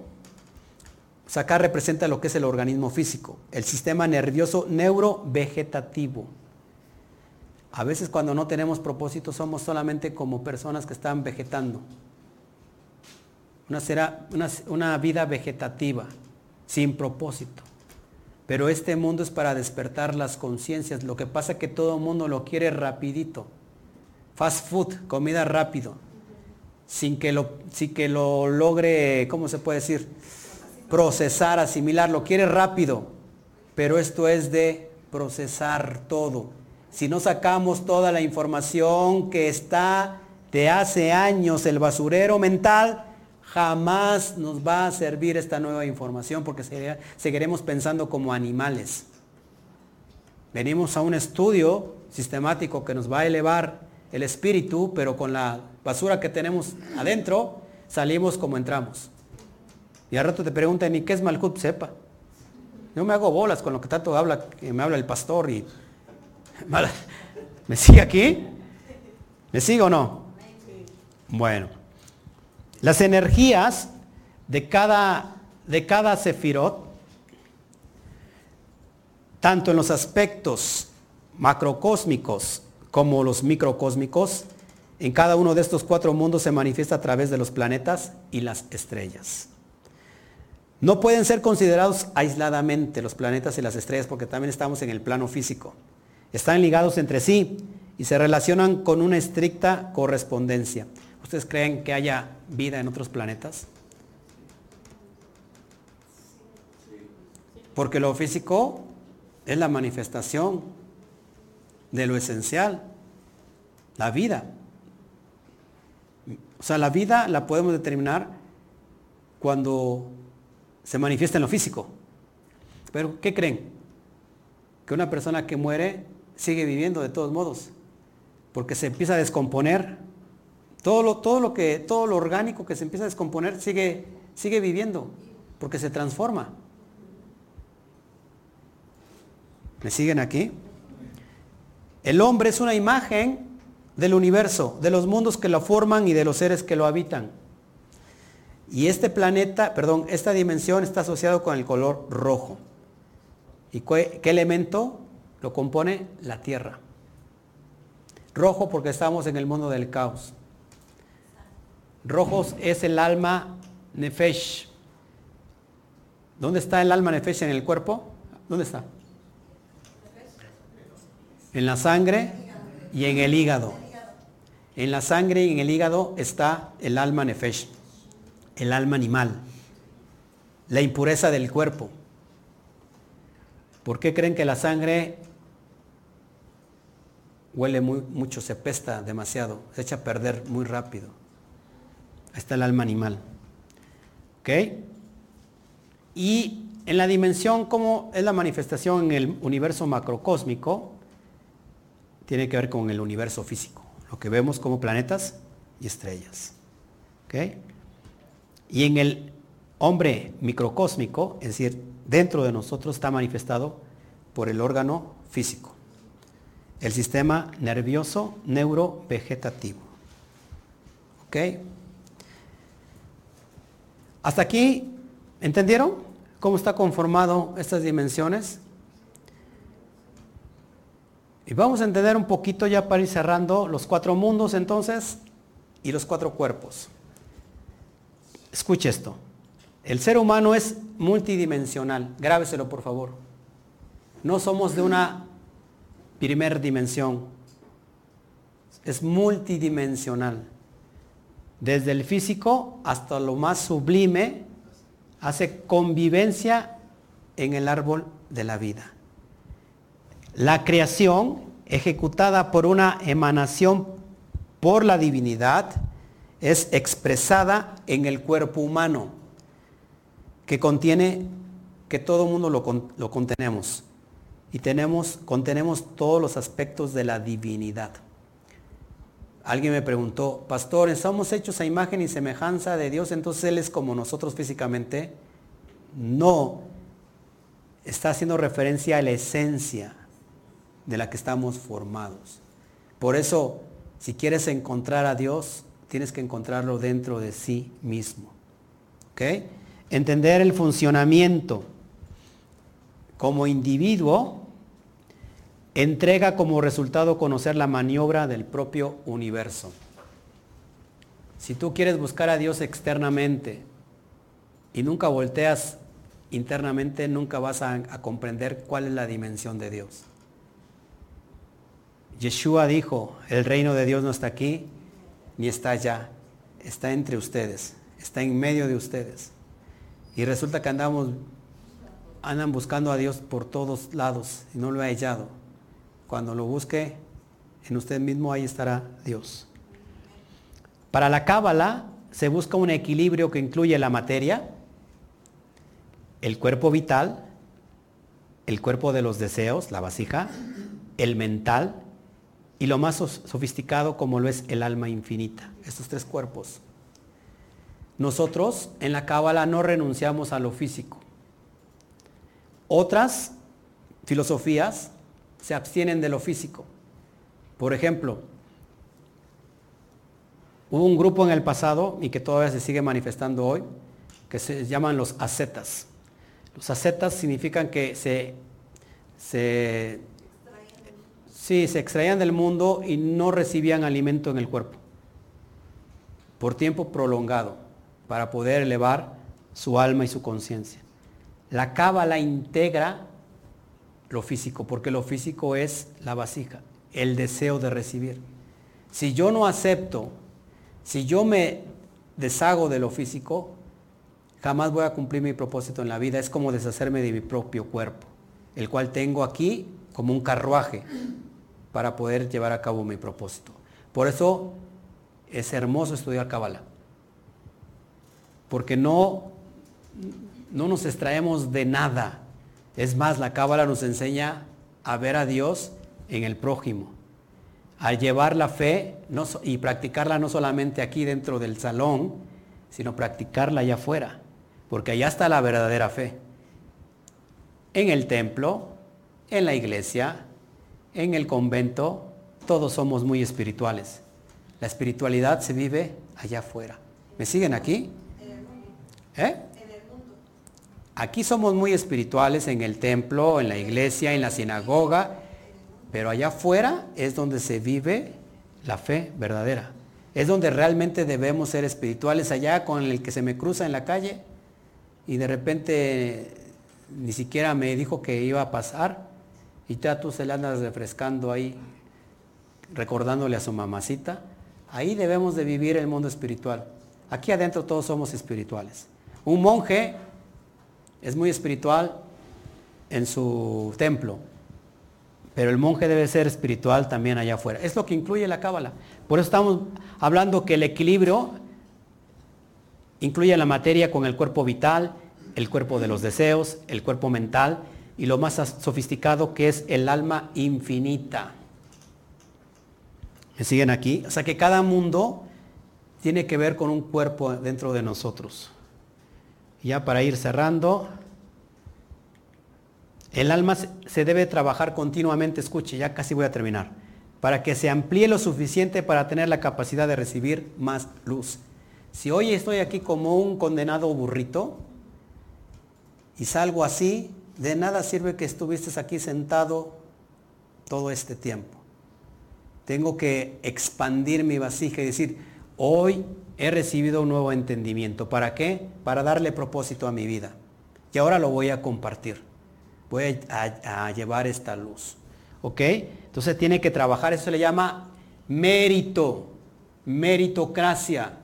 acá representa lo que es el organismo físico, el sistema nervioso neurovegetativo. A veces cuando no tenemos propósito somos solamente como personas que están vegetando. Una, una vida vegetativa, sin propósito. Pero este mundo es para despertar las conciencias. Lo que pasa es que todo el mundo lo quiere rapidito. Fast food, comida rápido. Sin que lo, sin que lo logre, ¿cómo se puede decir? Procesar, asimilar. Lo quiere rápido. Pero esto es de procesar todo. Si no sacamos toda la información que está de hace años, el basurero mental, Jamás nos va a servir esta nueva información porque seguiremos pensando como animales. Venimos a un estudio sistemático que nos va a elevar el espíritu, pero con la basura que tenemos adentro, salimos como entramos. Y al rato te preguntan, ¿y qué es Malhut? Sepa. Yo me hago bolas con lo que tanto habla, que me habla el pastor y... ¿Me sigue aquí? ¿Me sigue o no? Bueno. Las energías de cada, de cada sefirot, tanto en los aspectos macrocósmicos como los microcósmicos, en cada uno de estos cuatro mundos se manifiesta a través de los planetas y las estrellas. No pueden ser considerados aisladamente los planetas y las estrellas porque también estamos en el plano físico. Están ligados entre sí y se relacionan con una estricta correspondencia. ¿Ustedes creen que haya vida en otros planetas? Porque lo físico es la manifestación de lo esencial, la vida. O sea, la vida la podemos determinar cuando se manifiesta en lo físico. Pero, ¿qué creen? Que una persona que muere sigue viviendo de todos modos, porque se empieza a descomponer todo lo, que, todo lo orgánico que se empieza a descomponer sigue, sigue viviendo, porque se transforma. ¿Me siguen aquí? El hombre es una imagen del universo, de los mundos que lo forman y de los seres que lo habitan. Y este planeta, perdón, esta dimensión está asociado con el color rojo. ¿Y qué elemento lo compone? La tierra. Rojo porque estamos en el mundo del caos. Rojos es el alma nefesh. ¿Dónde está el alma nefesh en el cuerpo? ¿Dónde está? En la sangre y en el hígado. En la sangre y en el hígado está el alma nefesh, el alma animal, la impureza del cuerpo. ¿Por qué creen que la sangre huele muy, mucho, se pesta demasiado, se echa a perder muy rápido? Está el alma animal. ¿Ok? Y en la dimensión, como es la manifestación en el universo macrocósmico, tiene que ver con el universo físico, lo que vemos como planetas y estrellas. ¿Ok? Y en el hombre microcósmico, es decir, dentro de nosotros está manifestado por el órgano físico, el sistema nervioso neurovegetativo. ¿Ok? ¿Hasta aquí entendieron cómo está conformado estas dimensiones? Y vamos a entender un poquito ya para ir cerrando los cuatro mundos entonces y los cuatro cuerpos. Escuche esto. El ser humano es multidimensional. Grábeselo por favor. No somos de una primer dimensión. Es multidimensional desde el físico hasta lo más sublime, hace convivencia en el árbol de la vida. La creación, ejecutada por una emanación por la divinidad, es expresada en el cuerpo humano, que contiene, que todo mundo lo, lo contenemos, y tenemos, contenemos todos los aspectos de la divinidad. Alguien me preguntó, pastor, ¿estamos hechos a imagen y semejanza de Dios? Entonces Él es como nosotros físicamente. No, está haciendo referencia a la esencia de la que estamos formados. Por eso, si quieres encontrar a Dios, tienes que encontrarlo dentro de sí mismo. ¿Ok? Entender el funcionamiento como individuo entrega como resultado conocer la maniobra del propio universo. Si tú quieres buscar a Dios externamente y nunca volteas internamente, nunca vas a, comprender cuál es la dimensión de Dios. Yeshua dijo, el reino de Dios no está aquí ni está allá, está entre ustedes, está en medio de ustedes. Y resulta que andamos, andan buscando a Dios por todos lados y no lo ha hallado. Cuando lo busque en usted mismo, ahí estará Dios. Para la cábala se busca un equilibrio que incluye la materia, el cuerpo vital, el cuerpo de los deseos, la vasija, el mental, y lo más sofisticado como lo es el alma infinita, estos tres cuerpos. Nosotros en la Cábala no renunciamos a lo físico. Otras filosofías se abstienen de lo físico. Por ejemplo, hubo un grupo en el pasado y que todavía se sigue manifestando hoy, que se llaman los ascetas. Los ascetas significan que se, se, se extraían del mundo y no recibían alimento en el cuerpo por tiempo prolongado para poder elevar su alma y su conciencia. La cábala integra lo físico, porque lo físico es la vasija, el deseo de recibir. Si yo no acepto, si yo me deshago de lo físico, jamás voy a cumplir mi propósito en la vida. Es como deshacerme de mi propio cuerpo, el cual tengo aquí como un carruaje para poder llevar a cabo mi propósito. Por eso es hermoso estudiar Kabbalah. Porque no, no nos extraemos de nada. Es más, la Cábala nos enseña a ver a Dios en el prójimo, a llevar la fe y practicarla no solamente aquí dentro del salón, sino practicarla allá afuera, porque allá está la verdadera fe. En el templo, en la iglesia, en el convento, todos somos muy espirituales. La espiritualidad se vive allá afuera. ¿Me siguen aquí? ¿Eh? Aquí somos muy espirituales en el templo, en la iglesia, en la sinagoga, pero allá afuera es donde se vive la fe verdadera. Es donde realmente debemos ser espirituales, allá con el que se me cruza en la calle y de repente ni siquiera me dijo que iba a pasar y ya tú se le andas refrescando ahí, recordándole a su mamacita. Ahí debemos de vivir el mundo espiritual. Aquí adentro todos somos espirituales. Un monje es muy espiritual en su templo, pero el monje debe ser espiritual también allá afuera. Es lo que incluye la cábala. Por eso estamos hablando que el equilibrio incluye la materia con el cuerpo vital, el cuerpo de los deseos, el cuerpo mental y lo más sofisticado que es el alma infinita. ¿Me siguen aquí? O sea que cada mundo tiene que ver con un cuerpo dentro de nosotros. Ya para ir cerrando, el alma se debe trabajar continuamente, escuche, ya casi voy a terminar, para que se amplíe lo suficiente para tener la capacidad de recibir más luz. Si hoy estoy aquí como un condenado burrito y salgo así, de nada sirve que estuvieses aquí sentado todo este tiempo. Tengo que expandir mi vasija y decir, hoy he recibido un nuevo entendimiento. ¿Para qué? Para darle propósito a mi vida. Y ahora lo voy a compartir. Voy a, llevar esta luz. ¿Ok? Entonces tiene que trabajar, eso se le llama mérito, meritocracia.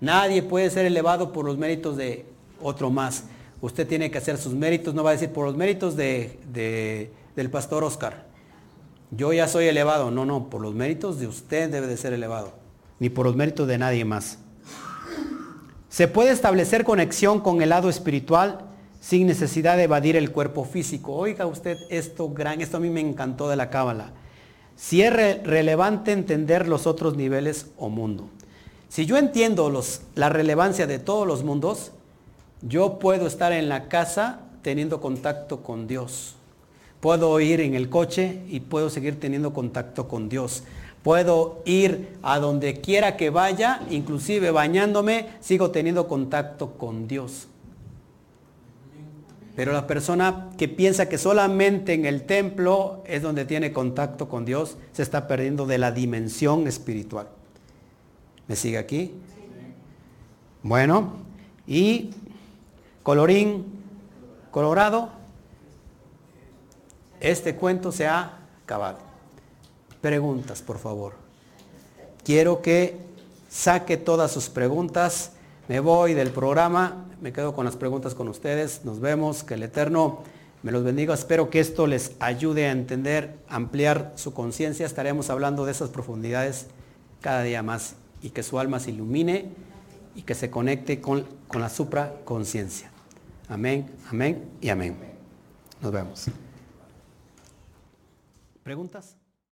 Nadie puede ser elevado por los méritos de otro más. Usted tiene que hacer sus méritos, no va a decir por los méritos de, del pastor Oscar. Yo ya soy elevado. No, no, por los méritos de usted debe de ser elevado ni por los méritos de nadie más. Se puede establecer conexión con el lado espiritual sin necesidad de evadir el cuerpo físico. Oiga usted esto gran, esto a mí me encantó de la cábala. Si es relevante entender los otros niveles o mundo. Si yo entiendo los, la relevancia de todos los mundos, yo puedo estar en la casa teniendo contacto con Dios. Puedo ir en el coche y puedo seguir teniendo contacto con Dios. Puedo ir a donde quiera que vaya, inclusive bañándome, sigo teniendo contacto con Dios. Pero la persona que piensa que solamente en el templo es donde tiene contacto con Dios, se está perdiendo de la dimensión espiritual. ¿Me sigue aquí? Bueno, y colorín colorado, este cuento se ha acabado preguntas, por favor. Quiero que saque todas sus preguntas. Me voy del programa, me quedo con las preguntas con ustedes. Nos vemos, que el Eterno me los bendiga. Espero que esto les ayude a entender, ampliar su conciencia. Estaremos hablando de esas profundidades cada día más y que su alma se ilumine y que se conecte con, con la supraconciencia. Amén, amén y amén. Nos vemos. ¿Preguntas?